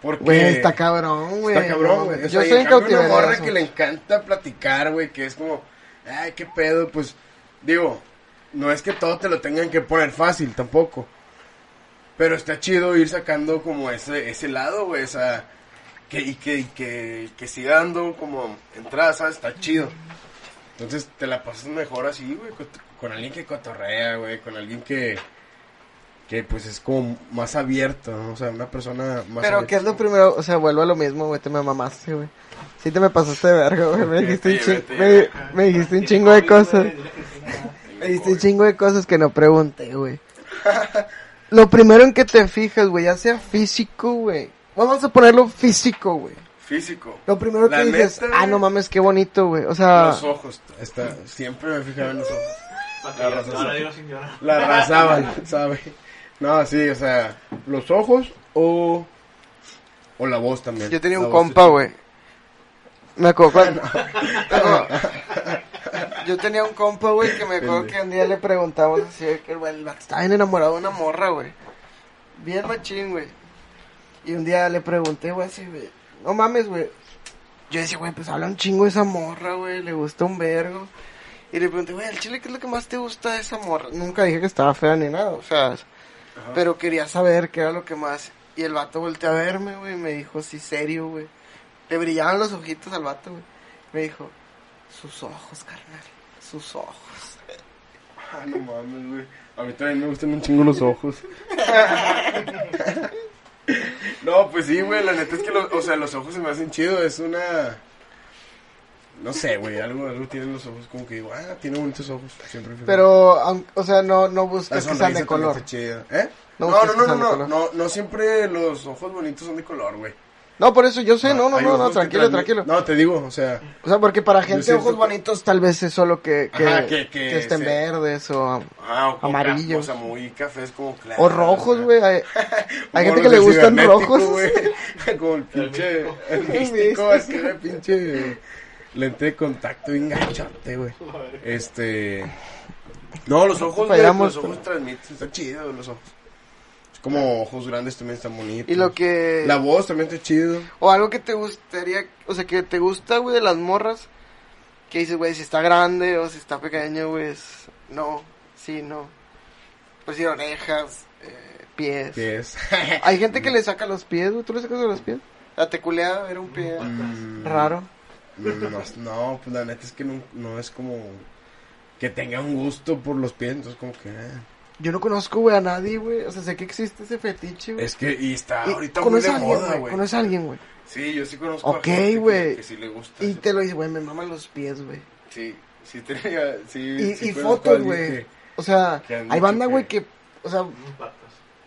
Porque güey, está cabrón, güey. está cabrón, no, güey. O Yo sea, y estoy en cambio una morra eso. que le encanta platicar, güey, que es como, ay, qué pedo, pues, digo, no es que todo te lo tengan que poner fácil tampoco. Pero está chido ir sacando como ese, ese lado, güey, o sea, que, y que, y que, que siga dando como entrada, ¿sabes? Está chido. Entonces te la pasas mejor así, güey, con, con alguien que cotorrea, güey, con alguien que, que pues es como más abierto, ¿no? O sea, una persona más Pero, ¿qué es lo primero? O sea, vuelvo a lo mismo, güey. Te me mamaste, güey. Sí te me pasaste de verga, güey. Me dijiste un, Vete, ching- vete, me, me dijiste un chingo de cosas. Me dijiste un chingo de cosas que no pregunté, güey. Lo primero en que te fijas, güey, ya sea físico, güey. Vamos a ponerlo físico, güey. Físico. Lo primero La que dices, ah, no mames, qué bonito, güey. O sea, Los ojos, está, siempre me fijaba en los ojos. La raza. La arrasaban, ¿sabe? No, sí, o sea, los ojos o, o la voz también. yo tenía La un compa, güey. Me acuerdo cuando... No. Yo tenía un compa, güey, que me acuerdo que un día le preguntamos así, que, güey, el vato estaba bien enamorado de una morra, güey. Bien machín, güey. Y un día le pregunté, güey, así, güey, no mames, güey. Yo decía, güey, pues habla un chingo de esa morra, güey, le gusta un vergo. Y le pregunté, güey, al chile, ¿qué es lo que más te gusta de esa morra? Nunca dije que estaba fea ni nada, o sea, pero quería saber qué era lo que más. Y el vato volteó a verme, güey, y me dijo, sí, serio, güey. Le brillaban los ojitos al vato, güey. Me dijo, sus ojos, carnal, sus ojos. Ah, no mames, güey. A mí también me gustan un chingo los ojos. no, pues sí, güey, la neta es que, los, o sea, los ojos se me hacen chido, es una... No sé, güey, algo, algo tienen los ojos como que digo, ah, tiene bonitos ojos, siempre. Pero, aun- o sea, no, no buscas que sean de color. ¿Eh? No No, no, que no, no, sean de no, color. no, no siempre los ojos bonitos son de color, güey. No, por eso yo sé, no, no, no, no, que tranquilo, tranquilo. No, te digo, o sea, O sea, porque para gente siento ojos bonitos tal vez es solo que, que, Ajá, que- que que estén verdes o, ah, Amarillos. ca- O sea, muy cafés como claro. o rojos, güey. Hay, gente que le gustan rojos. Como el pinche. El místico. es que era pinche. Lente de contacto bien gachote, güey. Este. No, los ojos, Los ojos transmiten. Está chido, los ojos. Como ojos grandes también están bonitos. Y lo que... La voz también está chido. O algo que te gustaría, o sea, que te gusta, güey, de las morras. Que dices, güey, si está grande o si está pequeño, güey, es... No, sí, no. Pues sí, orejas, eh, pies. Pies. Hay gente que le saca los pies, güey. ¿Tú le sacas de los pies? La teculea era un pie Mm, raro. No, no, pues la neta es que no, no es como. Que tenga un gusto por los pies, entonces como que. eh. Yo no conozco, güey, a nadie, güey. O sea, sé que existe ese fetiche, güey. Es que, y está Y ahorita muy de alguien, moda, güey. Conoces a alguien, güey. Sí, yo sí conozco a Ok, que- güey. Que, sí le gusta. Y eso. te lo dice, güey, me maman los pies, güey. Sí, sí tenía, sí. Y, sí y fotos, güey. que- O sea, que hay banda, güey, que- que... O sea,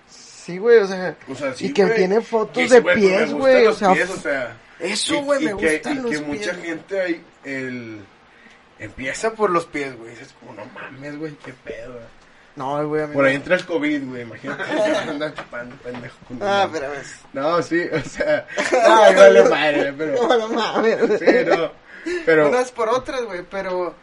sí, güey, o sea... O sea, sí, y que tiene fotos Que de pues pies, güey. O sea, pies, o sea, eso, y- güey, y me que- gustan y los que pies. mucha güey. gente ahí, el... Empieza por los pies, güey. Es como, no mames, güey, qué pedo, güey. No, güey, a mí Por ahí entra el COVID, güey, imagínate. Anda chupando, pendejo. con Ah, pero ves. No, sí, o sea... Ay, vale madre, pero... No, no mames. Sí, no, pero... Unas por otras, güey, pero... O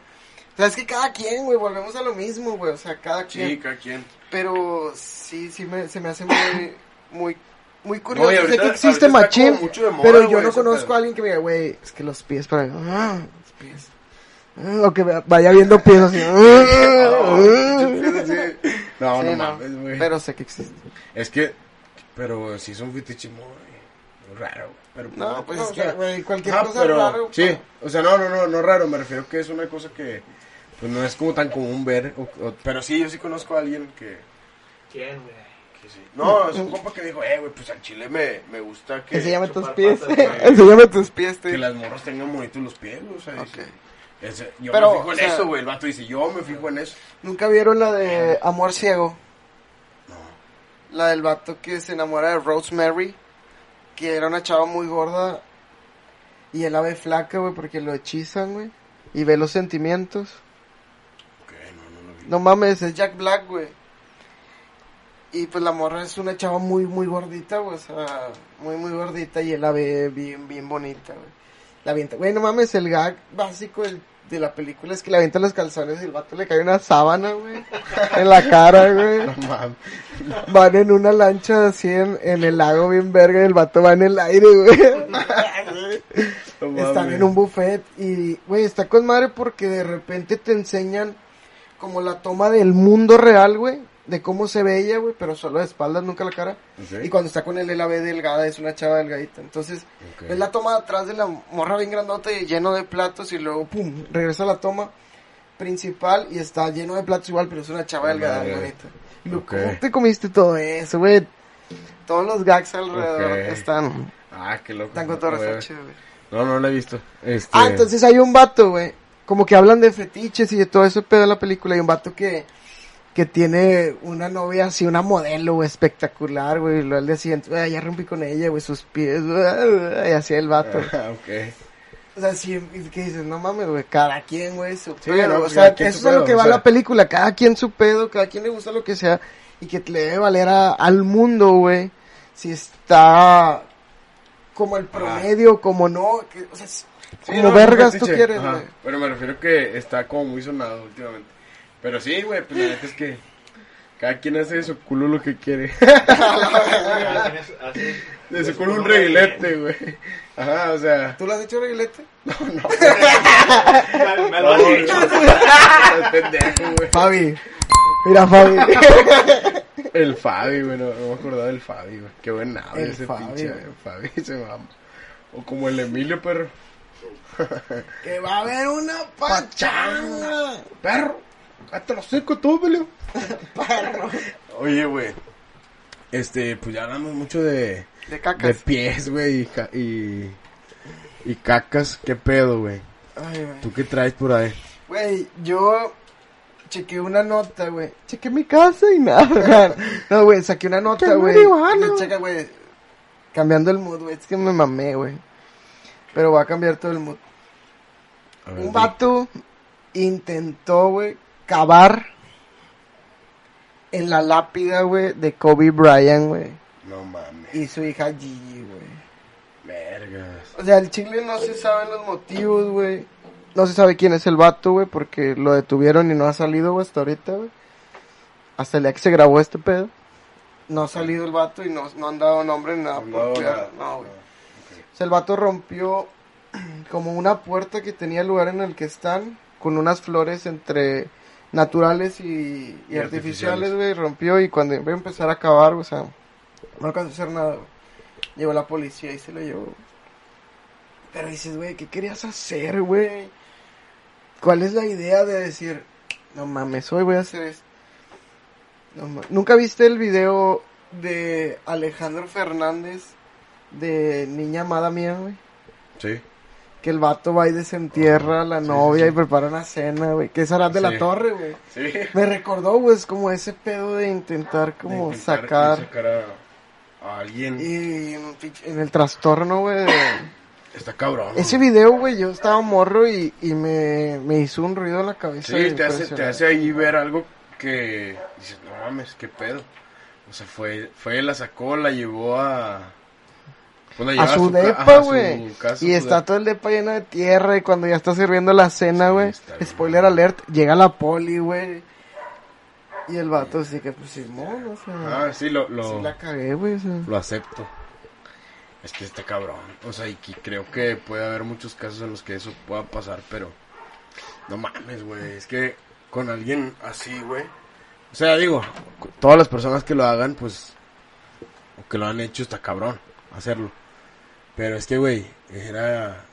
sea, es que cada quien, güey, volvemos a lo mismo, güey. O sea, cada quien. Sí, cada quien. Pero sí, sí me, se me hace muy, muy, muy curioso. No, y sé ahorita- que existe ahorita machín, como mucho de moda, pero yo no conozco pedo. a alguien que me diga, güey, es que los pies para... Ah, los pies. Ah, o que vaya viendo pies así. ah, Sí. No, Sí, no no, mames, güey. Pero sé que existe. Es que, pero sí es un fetiche muy, muy raro, güey. Pero, No, pues o es que, güey, cualquier ah, cosa pero, raro. Sí, pa- o sea, no, no, no, no raro, me refiero que es una cosa que, pues no es como tan común ver, o- o- pero sí, yo sí conozco a alguien que, ¿Quién, güey? que sí. No, es un compa que dijo, eh, güey, pues al chile me, me gusta que, Enséñame tus chupar pies. patas. Enséñame tus pies, que tío. las morras tengan bonitos los pies, o sea, Ok. Yo Pero, me fijo en o sea- eso, güey, el vato dice, yo me fijo en eso. ¿Nunca vieron la de Amor Ciego? La del vato que se enamora de Rosemary, que era una chava muy gorda y él la ve flaca, güey, porque lo hechizan, güey, y ve los sentimientos. Ok, no, no lo vi. No mames, es Jack Black, güey. Y pues la morra es una chava muy, muy gordita, güey, o sea, muy, muy gordita y él la ve bien, bien bonita, güey. La avienta, güey, no mames, el gag básico del- de la película es que le avienta los calzones y el vato le cae una sábana, güey, en la cara, güey. No mames. Van en una lancha así en, en el lago bien verga y el vato va en el aire, güey. No Están en un buffet y, güey, está con madre porque de repente te enseñan como la toma del mundo real, güey, de cómo se ve ella, güey, pero solo de espaldas, nunca la cara. Y cuando está con él, él la ve delgada, es una chava delgadita. Entonces, Ok. ves la toma atrás de la morra bien grandota y lleno de platos y luego, pum, regresa a la toma principal y está lleno de platos igual, pero es una chava delgada, bonita. Y luego, Ok. ¿cómo te comiste todo eso, güey? Todos los gags alrededor están, Ah, qué loco. están chido, güey. No, no lo he visto. Este... Ah, entonces hay un vato, güey. Como que hablan de fetiches y de todo eso pedo de la película. Hay un vato que, que tiene una novia así, una modelo, güey, espectacular, güey. Y luego al día siguiente, güey, ya rompí con ella, güey, sus pies, güey, y así el vato. Ah, ok. O sea, sí, que dices, no mames, güey, cada quien, güey, su Sí, pedo. no, o sea, eso es a lo que o va sea. la película. Cada quien su pedo, cada quien le gusta lo que sea. Y que le debe valer a- al mundo, güey. Si está como el promedio, como no. Que, o sea, Sí, como no, vergas tú quieres, güey. Pero me refiero que está como muy sonado últimamente. Pero sí, güey, pues la neta es que cada quien hace de su culo lo que quiere. De su culo un reguilete, güey. Ajá, o sea. ¿Tú lo has hecho reguilete? Me- Me lo has dicho. Estás pendejo, güey. Fabi. Mira, Fabi. El Fabi, güey, no, no me acordaba del Fabi, güey. Qué buen El ese Fabi, pinche güey. Fabi, se mama. O como el Emilio, perro. que va a haber una pachanga. Perro, cállate los seco tú, Emilio. Oye, güey. Este, pues ya hablamos mucho de, De de cacas. pies, güey, y, ca- y, y cacas. ¿Qué pedo, güey? Ay, güey. ¿Tú qué traes por ahí? Güey, yo chequé una nota, güey. Chequé mi casa y nada. No, güey, saqué una nota, güey. Checa, güey. cambiando el mood, güey. Es que me mamé, güey. Pero voy a cambiar todo el mood. A ver, Un vato intentó, güey, cavar en la lápida, güey, de Kobe Bryant, güey. No mames. Y su hija Gigi, güey. Vergas. O sea, el chile no se saben los motivos, güey. No se sabe quién es el vato, güey, porque lo detuvieron y no ha salido, güey, hasta ahorita, güey. Hasta el día que se grabó este pedo. No ha salido el vato y no, no han dado nombre ni nada. No, porque- nada. no, güey. O sea, el vato rompió como una puerta que tenía el lugar en el que están, con unas flores entre naturales y, y Y artificiales, güey. Rompió y cuando iba a empezar a cavar, o sea, no alcanzó a hacer nada, güey. Llegó la policía y se lo llevó. Pero dices, güey, ¿qué querías hacer, güey? ¿Cuál es la idea de decir, no mames, hoy voy a hacer esto? No ¿Nunca viste el video de Alejandro Fernández de Niña Amada Mía, güey? Sí. Que el vato va y desentierra a la Sí, novia sí, y prepara una cena, güey. Que es Arad de Sí. la Torre, güey. Sí. Me recordó, güey, es como ese pedo de intentar como De intentar sacar... sacar a, a alguien. Y en, el trastorno, güey. Está cabrón. Ese güey. video, güey, yo estaba morro y, y me, me hizo un ruido en la cabeza. Sí, te hace, te hace ahí ver algo que dices, no mames, qué pedo. O sea, fue, fue, la sacó, la llevó a... pues A su depa, ajá, a su güey. Y su está depa. todo el depa lleno de tierra y cuando ya está sirviendo la cena, Sí, güey. bien. spoiler alert, llega la poli, güey. Y el vato así que, pues, Simón, o sea... Ah, sí, lo, lo, sí la cagué, güey. o sea. lo acepto. Es que está cabrón. O sea, y que creo que puede haber muchos casos en los que eso pueda pasar, pero... No mames, güey. Es que con alguien así, güey. O sea, digo, todas las personas que lo hagan, pues... O que lo han hecho, está cabrón hacerlo. Pero es que, güey, era...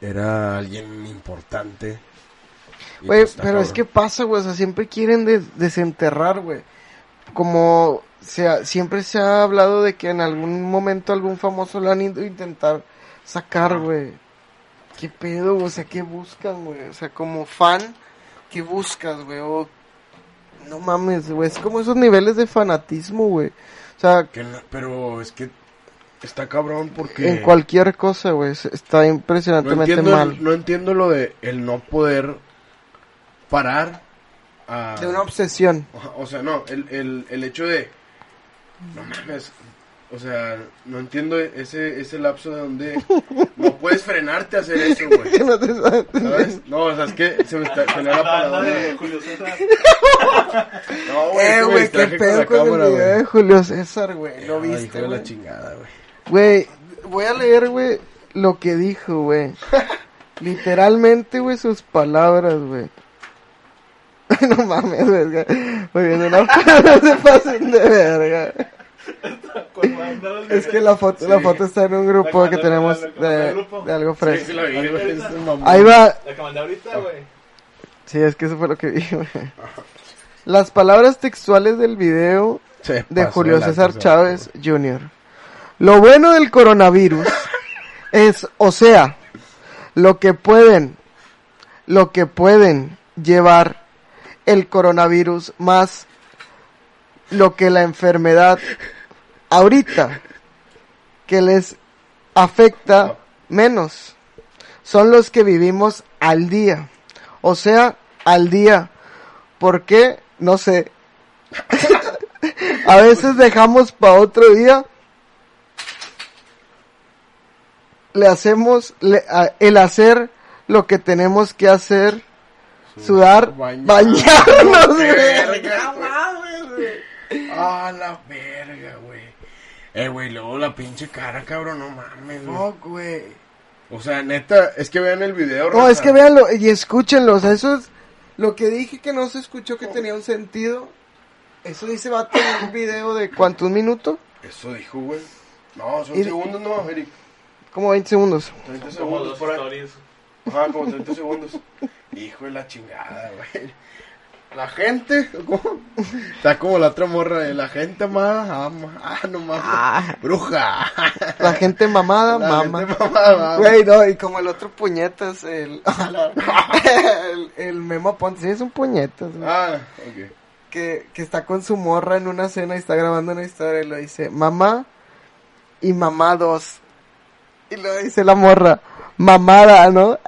Era alguien importante. Güey, pues, pero es que pasa, güey, o sea, siempre quieren des- desenterrar, güey. Como se ha- siempre se ha hablado de que en algún momento algún famoso lo han ido a intentar sacar, güey. ¿Qué pedo? O sea, ¿qué buscan, güey? O sea, como fan, ¿qué buscas, güey? O... No mames, güey, es como esos niveles de fanatismo, güey. O sea, Que no- pero es que está cabrón porque... en cualquier cosa, güey, es- está no impresionantemente entiendo, mal. el- no entiendo lo de el no poder parar a... De una obsesión. O sea, no, el, el, el hecho de... No mames. O sea, no entiendo ese, ese lapso de donde no puedes frenarte a hacer eso, güey. No te sabes. ¿Sabes? No, o sea, es que se me está se me da la palabra. de Julio César. No, güey, Eh, me güey, qué con pedo con cámara, el video de Julio César, güey. Lo Ay, viste, de la chingada, güey. Güey, voy a leer, güey, lo que dijo, güey. Literalmente, güey, sus palabras, güey. no mames, verga. Voy viendo una foto, no se pasen de verga. Es que la foto, la foto está en un grupo que tenemos de, al grupo. de algo fresco. sí. Ahí va, La que mandé ahorita, güey. sí, es que eso fue lo que vi, güey. Las palabras textuales del video de Julio César Chávez Jr. Lo bueno del coronavirus es, o sea, lo que pueden, lo que pueden llevar el coronavirus más lo que la enfermedad ahorita que les afecta menos son los que vivimos al día, o sea, al día. ¿Por qué? No sé. A veces dejamos para otro día. Le hacemos le- a- el hacer lo que tenemos que hacer. Sudar, Bañar. bañarnos, güey. Verga, güey. Ah, la verga, güey. Eh, güey, luego la pinche cara, cabrón, no mames, güey. O sea, neta, es que vean el video. No, es que véanlo y escúchenlo. O sea, eso es lo que dije que no se escuchó que tenía un sentido. Eso dice Vato en un video de cuántos minutos? Eso dijo, güey. No, son Y- segundos, no, Eric. Como 20 segundos. 30 Como segundos dos por ahí. stories. Ajá, como 30 segundos. Hijo de la chingada, güey. La gente, ¿cómo? Está como la otra morra de la gente amada, ama. Ah, no mames. Ah. Bruja. La gente mamada, La mama. gente mamada, mama. Güey, no, y como el otro puñetas, el, el, el Memo Ponte, sí es un puñetas, güey, Ah, ok. que, que está con su morra en una cena y está grabando una historia y lo dice, mamá, y mamá dos. Y luego dice la morra, mamada, ¿no?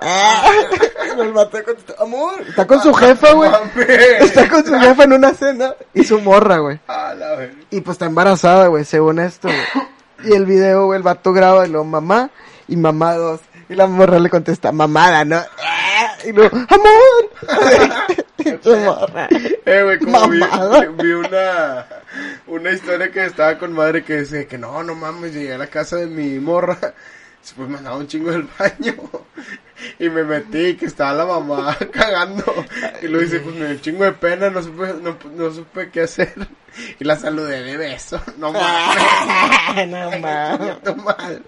Y el vato contesta, amor, está con su jefa, güey. Está con su jefa en una cena y su morra, güey. Y pues está embarazada, güey, según esto, güey. Y el video, güey, el vato graba y lo mamá y mamá dos. Y la morra le contesta, mamada, ¿no? Y luego, amor. Eh, güey, como vi, vi una, una historia que estaba con madre que dice que no, no mames, llegué a la casa de mi morra, después me andaba un chingo del baño, y me metí, que estaba la mamá cagando, y lo dice, pues me dio un chingo de pena, no supe, no, no supe qué hacer, y la saludé de beso, no mames, no mames.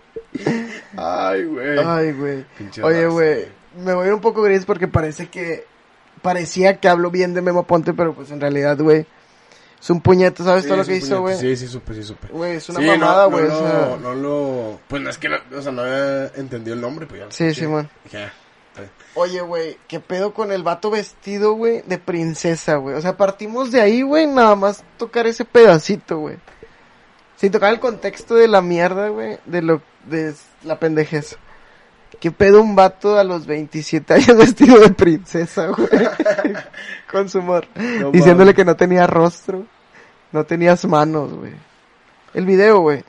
Ay, güey. Ay, güey. Oye, güey, me voy a ir un poco gris porque parece que, parecía que hablo bien de Memo Ponte, pero pues en realidad, güey, es un puñete, ¿sabes Sí, todo lo que hizo, güey? Sí, sí, supe, sí, supe. Güey, es una Sí, mamada, güey. No, o sea, lo- no lo. Pues no es que, no, o sea, no había entendido el nombre, pues ya lo Sí, escuché. Ah, está bien. Oye, güey, ¿qué pedo con el vato vestido, güey, de princesa, güey? O sea, partimos de ahí, güey, nada más tocar ese pedacito, güey. Sin tocar el contexto de la mierda, güey, de lo, de la pendejez. ¿Qué pedo un vato a los 27 años vestido de princesa, güey? Con su amor. No Diciéndole que no tenía rostro, no tenías manos, güey. El video, güey.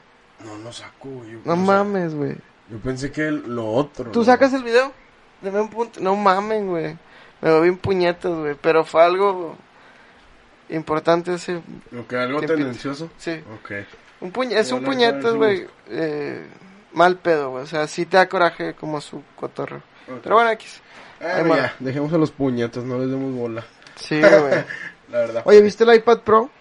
No, no saco, güey. No mames, güey. Yo pensé que lo otro. ¿Tú sacas el video? Deme un punto. No mamen, güey. Me doy bien puñetas, güey. Pero fue algo importante ese. Ok, algo Tiempito. tendencioso. Sí. Ok. Un puñe es un lo puñetas, güey. Eh, mal pedo, güey. O sea, sí te da coraje como su cotorro. Pero bueno, X. Ya, dejemos a los puñetos, no les demos bola. Sí, güey. La verdad. Oye, ¿viste el iPad Pro?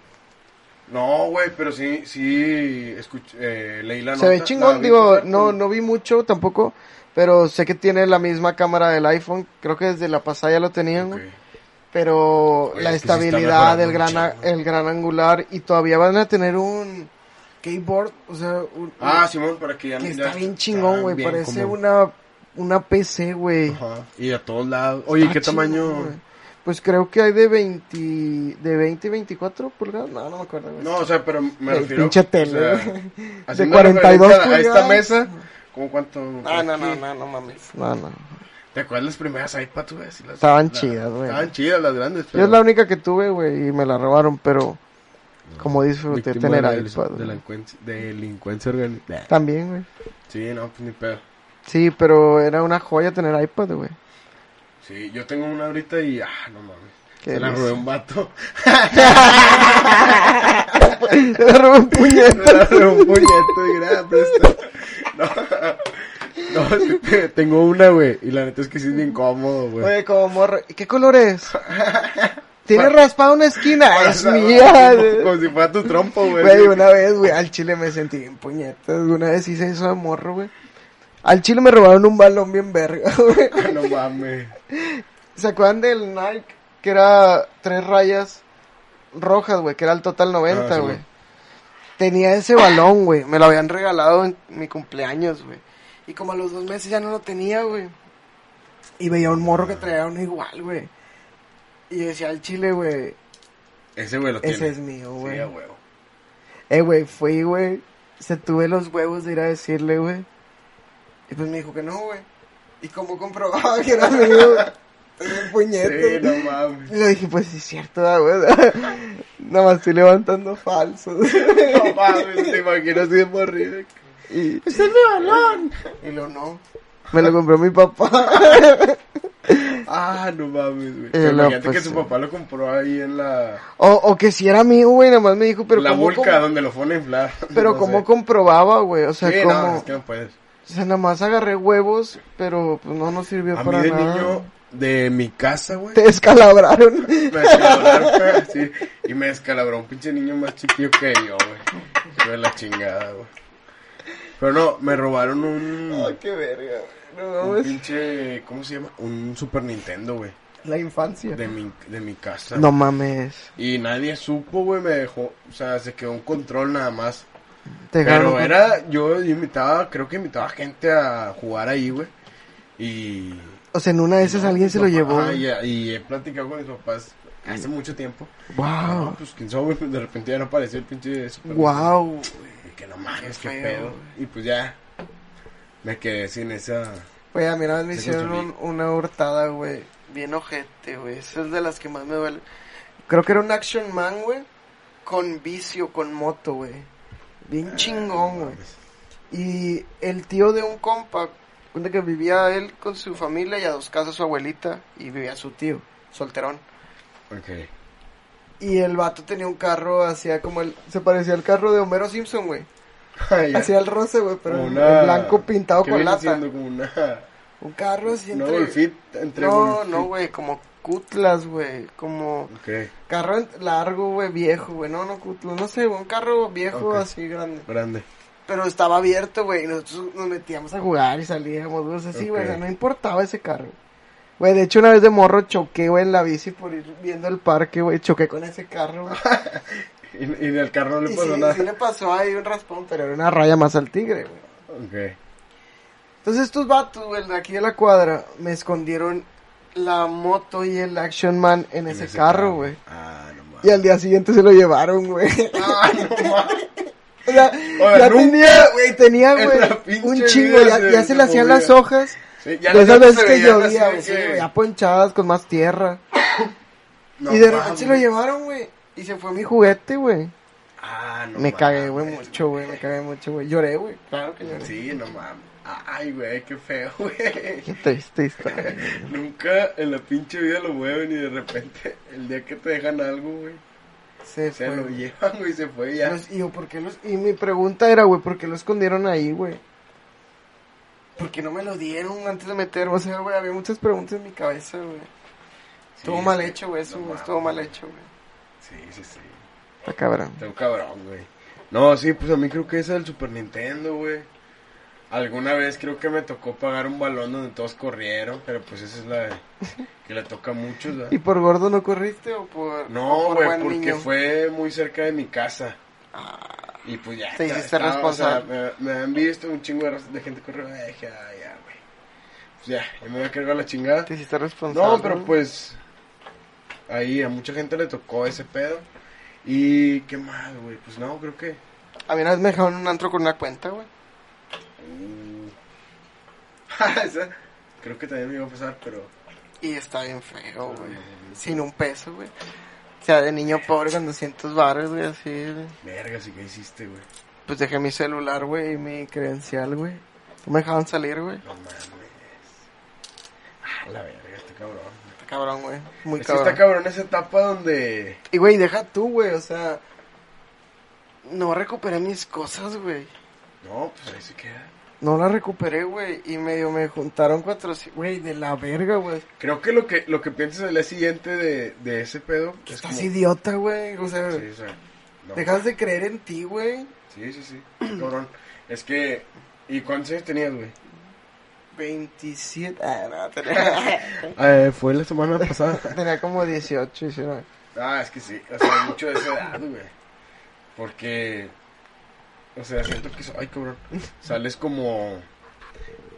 No, güey, pero sí, sí, escuché, eh, leí la Se nota. ve chingón, digo, no, no vi mucho tampoco. Pero sé que tiene la misma cámara del iPhone. Creo que desde la pasada ya lo tenían, Ok. güey. Pero Oye, la es está estabilidad, el gran, el gran angular y todavía van a tener un keyboard, o sea, un, Ah, Simón, para que ya que ya está bien chingón, güey, parece como- una una PC, güey. Ajá. Y a todos lados. Oye, Está ¿qué tamaño? güey. Pues creo que hay de 20 de 20 y 24 pulgadas. No, no me acuerdo. güey. No, o sea, pero me El refiero. pinche o tele, sea, güey. haciendo 42 referencia a esta pulgadas. mesa. ¿Cómo cuánto? Ah, no, no, no, no mames. No, no. ¿Te acuerdas las primeras iPads, güey? Las- Estaban la- chidas, güey. Estaban chidas las grandes. Yo es la única que tuve, güey, y me la robaron, pero como disfruté tener de la iPad. delincuencia, delincuencia organizada. También, güey. Sí, no, pues ni pedo. Sí, pero era una joya tener iPad, güey. Sí, yo tengo una ahorita y, ah, no mames. Se la robé un vato. Le robé un puñete. Se la robé un puñeto y graba, presta. No, no, es que tengo una, güey. Y la neta es que sí es bien cómodo, güey. Oye, como morra. ¿Y qué color es? Tiene raspada una esquina. Es mía. Como, como si fuera tu trompo, güey. Güey, una vez, güey, al chile me sentí bien puñetas. Una vez hice eso de morro, güey. Al chile me robaron un balón bien verga, güey. No mames. ¿Se acuerdan del Nike? Que era tres rayas rojas, güey, que era el total 90, Ah, sí, güey. Tenía ese balón, güey. Me lo habían regalado en mi cumpleaños, güey. Y como a los dos meses ya no lo tenía, güey. Y veía un morro que traía uno igual, güey. Y decía al chile, güey. Ese güey lo tiene. Ese es mío, güey. Sí, a huevo. Eh, güey, fui, güey. Se tuve los huevos de ir a decirle, güey. Y pues me dijo que no, güey. ¿Y cómo comprobaba que era mío? Tenía un puñete. Sí, no mames. Y le dije, pues sí es cierto, da, güey. Nada más estoy levantando falsos. No mames, te imaginas así de morrido. y, ¡Es mi balón! y lo no. Me lo compró mi papá. Ah, no mames, güey. Eh, no, Imagínate pues, que su sí. papá lo compró ahí en la, o, o que si era mío, güey. Nada más me dijo, pero la ¿cómo, vulca cómo- donde lo fueron a inflar. pero No cómo sé. comprobaba, güey. O sea, Sí, cómo... no, es que no puedes. O sea, nada más agarré huevos, pero pues no nos sirvió A mí para de nada. niño, de mi casa, güey. Te descalabraron. Me descalabraron, sí. Y me descalabró un pinche niño más chiquillo que yo, güey. De la chingada, güey. Pero no, me robaron un... Ay, qué verga. No Un pinche... ¿Cómo se llama? Un Super Nintendo, güey. La infancia. De mi, de mi casa. No mames. Y nadie supo, güey, me dejó... O sea, se quedó un control nada más. Te Pero era... Yo invitaba... Creo que invitaba gente a jugar ahí, güey. Y... O sea, en una de esas No, alguien se lo llevó. Ajá, y, y he platicado con mis papás hace mucho tiempo. Wow. No, pues quién sabe, de repente ya no apareció el pinche Super Wow. que no mames, qué, pedo. güey. Y pues ya, me quedé sin esa... Güey, a mí una vez me hicieron un- una hurtada, güey. Bien ojete, güey. Esa es de las que más me duele. Creo que era un Action Man, güey. Con vicio, con moto, güey. Bien chingón, güey. Y el tío de un compa, cuenta que vivía él con su familia y a dos casas su abuelita. Y vivía su tío, solterón. Ok. Y el vato tenía un carro, hacía como el. Se parecía al carro de Homero Simpson, güey. Ya. Hacía el roce, güey, pero una- en blanco pintado ¿qué con lata. Como una... Un carro así No, entre- Golfit, entre No, no, güey, como cutlas, güey, como carro en- largo, güey, viejo, güey, no, no cutlas, no sé, un carro viejo así grande. grande. Pero estaba abierto, güey, y nosotros nos metíamos a jugar y salíamos, güey, o sea, sí, güey, o sea, no importaba ese carro. Güey, de hecho una vez de morro choqué, güey, en la bici por ir viendo el parque, güey, choqué con ese carro, güey. Y, y del carro no le pasó sí, nada. sí le pasó ahí un raspón, pero era una raya más al tigre, güey. Ok. Entonces estos vatos, güey, de aquí de la cuadra, me escondieron la moto y el Action Man en, ese, carro, güey. Ah, no mames. Y al día siguiente se lo llevaron, güey. Ah, no mames. O sea, Oye, ya tenía, güey, tenía, en güey, un chingo, ya, se- ya se se le hacían las hojas. Sí, ya de esas veces que llovía, güey, que- ya ponchadas con más tierra. No y de repente se lo llevaron, güey. Y se fue mi juguete, güey. Ah, no me cagué, güey, mucho, güey, me cagué mucho, güey. Lloré, güey, claro que lloré. Sí, no mames. Ay, güey, qué feo, güey. Qué triste historia. Nunca en la pinche vida lo mueven y de repente el día que te dejan algo, güey, Se se fue. lo güey. llevan, güey, se fue ya. Los- y yo, ¿por qué los- y mi pregunta era, güey, ¿por qué lo escondieron ahí, güey? ¿Por qué no me lo dieron antes de meter? O sea, güey, había muchas preguntas en mi cabeza, güey. Estuvo Sí, mal sí. hecho, güey, eso, No güey, estuvo mal hecho, güey. Sí, sí, sí. Está cabrón. Está un cabrón, güey. No, sí, pues a mí creo que esa del Super Nintendo, güey. Alguna vez creo que me tocó pagar un balón donde todos corrieron, pero pues esa es la de- que le toca a muchos, ¿verdad? ¿Y por gordo no corriste o por, No, güey, porque niño? fue muy cerca de mi casa. Y pues ya. Te hiciste responsable. o sea, me, me han visto un chingo de, de gente correr. dije, ah, ya, güey. Pues ya, ya me voy a cargar la chingada. Te hiciste responsable. No, pero pues. Ahí a mucha gente le tocó ese pedo. Y qué más, güey. Pues no, creo que. A mí una vez me dejaron un antro con una cuenta, güey. Uh. Creo que también me iba a pasar, pero. Y está bien feo, güey. Sin un peso, güey. O sea, de niño pobre con 200 baros, güey, así. Verga, sí que hiciste, güey. Pues dejé mi celular, güey, y mi credencial, güey. No me dejaban salir, güey. No mames. Ah, la verga, este cabrón. Está cabrón, güey. Muy Es cabrón. está cabrón esa etapa donde. Y, güey, deja tú, güey, o sea... No recuperé mis cosas, güey. No, pues ahí se queda. No las recuperé, güey. Y medio me juntaron cuatro... Güey, de la verga, güey. Creo que lo que lo que piensas al día siguiente de, de ese pedo es Estás como... idiota, güey. O sea, Sí, o sea, no. dejas de creer en ti, güey. Sí, sí, sí. Cabrón. Es que... ¿Y cuántos años tenías, güey? 27... Ah, no, tenía, Eh, fue la semana pasada. tenía como 18, 19. ah, es que sí. O sea, mucho de esa edad, güey. Porque... O sea, siento que... Ay, cabrón. Sales como...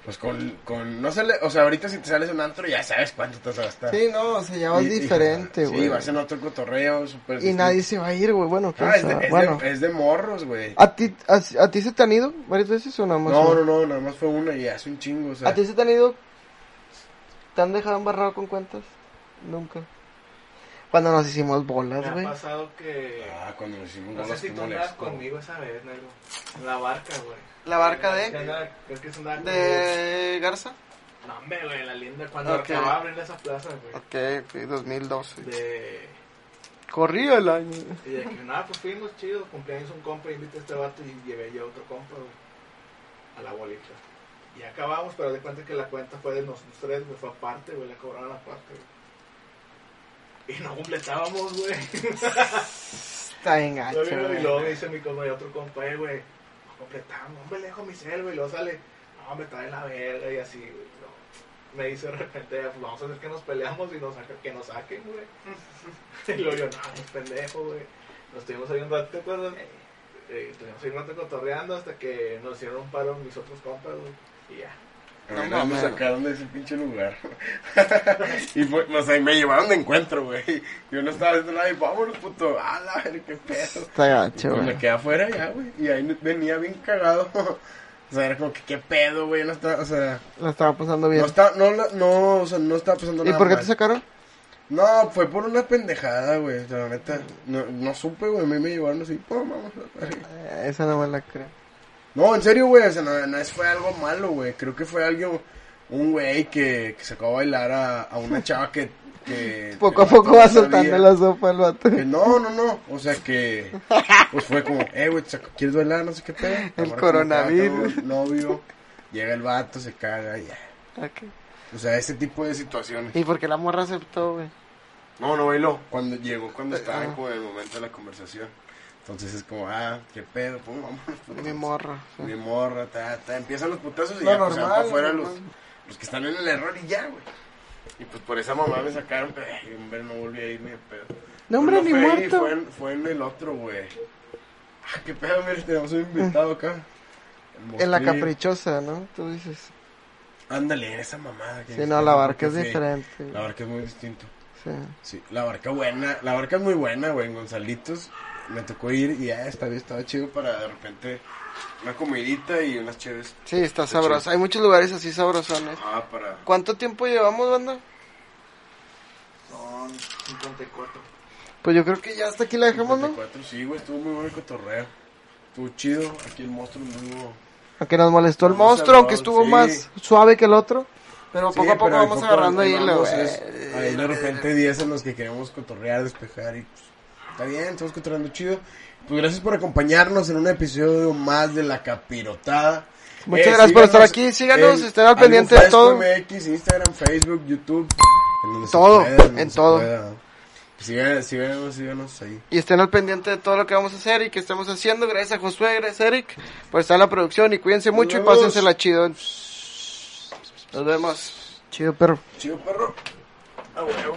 Pues con, con... No sale... O sea, ahorita si te sales un antro ya sabes cuánto te vas a gastar. Sí, no, o sea, ya vas Y- diferente, güey. Sí, vas en otro cotorreo súper Y nadie se va a ir, güey. Bueno, Ah, es de, es, bueno. de, es de morros, güey. ¿A ti, a, a ti se te han ido varias veces o nada más? No, no, no, nada más fue una y hace un chingo, o sea. ¿A ti se te han ido? ¿Te han dejado embarrado con cuentas? Nunca. Cuando nos hicimos Me bolas, ha güey. pasado que. Ah, cuando nos hicimos No sé bolas, si tú andabas conmigo esa vez, negro. En la barca, güey. ¿La barca ¿Qué de? Creo que es conmigo. ¿De Garza? No, hombre, güey, la linda. Cuando Ok. acababa de abrir esa plaza, güey. Ok, fui 2012. De. Corría el año. Y de que, nada, pues fuimos chidos. Cumpleaños un compa, invité a este vato y llevé yo a otro compa, güey. A la bolita. Y acabamos, pero de cuenta que la cuenta fue de nosotros tres, güey. Fue aparte, güey. La cobraron aparte, güey. Y no completábamos, güey. Está bien gacho, y luego me dice mi compa y otro compa, eh, güey, no completamos, hombre, le dejo mi cel, güey, y luego sale, no, me trae la verga y así, güey. no. Me dice de repente, vamos a hacer que nos peleamos y nos saca, que nos saquen, güey. y luego yo, no, no es pendejo, güey. Nos estuvimos ahí un rato, ¿te acuerdas? Eh, estuvimos ahí un rato cotorreando hasta que nos hicieron un paro mis otros compas, güey. Y ya. A mí no me sacaron de ese pinche lugar. y fue, o sea, me llevaron de encuentro, güey. Yo no estaba haciendo nada y vámonos, puto. Ah, la ver, qué pedo. Está gacho, Pues güey. me quedé afuera ya, güey. Y ahí venía bien cagado. o sea, era como que qué pedo, güey. No estaba, o sea, La estaba pasando bien. no está, no, la- no, o sea, no estaba pasando ¿Y nada. por qué mal. te sacaron? No, fue por una pendejada, güey. O sea, la neta, no, no supe, güey. A mí me llevaron así, pum, vamos a verga. Eh, Esa no me la creo. No, en serio, güey, o sea, no, no es, fue algo malo, güey. Creo que fue alguien, un güey que, que sacó a bailar a, a una chava que... que Poco a el poco va soltando la sopa el vato. Que no, no, no, o sea que... Pues fue como, eh, güey, ¿quieres bailar? No sé qué pedo. Como coronavirus. Novio, llega el vato, se caga y ya. Ok. O sea, ese tipo de situaciones. ¿Y por qué la morra aceptó, güey? No, no bailó. Cuando llegó, cuando estaba Ah. como en el momento de la conversación. Entonces es como, ah, qué pedo, pues pues, Mi morra. sí. Mi morra, ta, ta, empiezan los putazos y ya pues, normal, para afuera lo los, los que están en el error y ya, güey. Y pues por esa mamá me sacaron, pero hombre, no volví a ir ni de pedo. No, hombre, ni muerto. Fue en, fue en el otro, güey. Ah, qué pedo, mira, tenemos un invitado acá. En la caprichosa, ¿no? Tú dices. Ándale, esa mamada. que Sí, no, la barca es sí, diferente. La barca es muy distinto. Sí. Sí, la barca buena, la barca es muy buena, güey, en Gonzalitos. Me tocó ir y ya estaba, estaba chido para de repente una comidita y unas chéves. Sí, está Está sabroso. chido. Hay muchos lugares así sabrosones. Ah, para... ¿Cuánto tiempo llevamos, banda? Son 54. Pues yo creo que ya hasta aquí la dejamos, ¿no? 54, sí, güey, estuvo muy bueno el cotorreo. Estuvo chido, aquí el monstruo estuvo... Aunque nos molestó el monstruo, aunque estuvo sí. más suave que el otro. Pero Sí, poco a poco vamos poco agarrando ahí güey. Ahí de repente hay días en los que queremos cotorrear, despejar y pues, está bien, estamos cotorreando chido. Pues gracias por acompañarnos en un episodio más de La Capirotada. Muchas gracias por estar aquí, síganos, en estén al pendiente de todo. MX, Instagram, Facebook, YouTube, en donde se Todo, pueda, en se todo. pueda. Sigan- Síganos, síganos ahí. Y estén al pendiente de todo lo que vamos a hacer y que estamos haciendo. Gracias a Josué, gracias a Eric por estar en la producción y cuídense mucho y vemos. pásensela chido. Nos vemos. Chido, perro. Chido perro. Ah, huevo,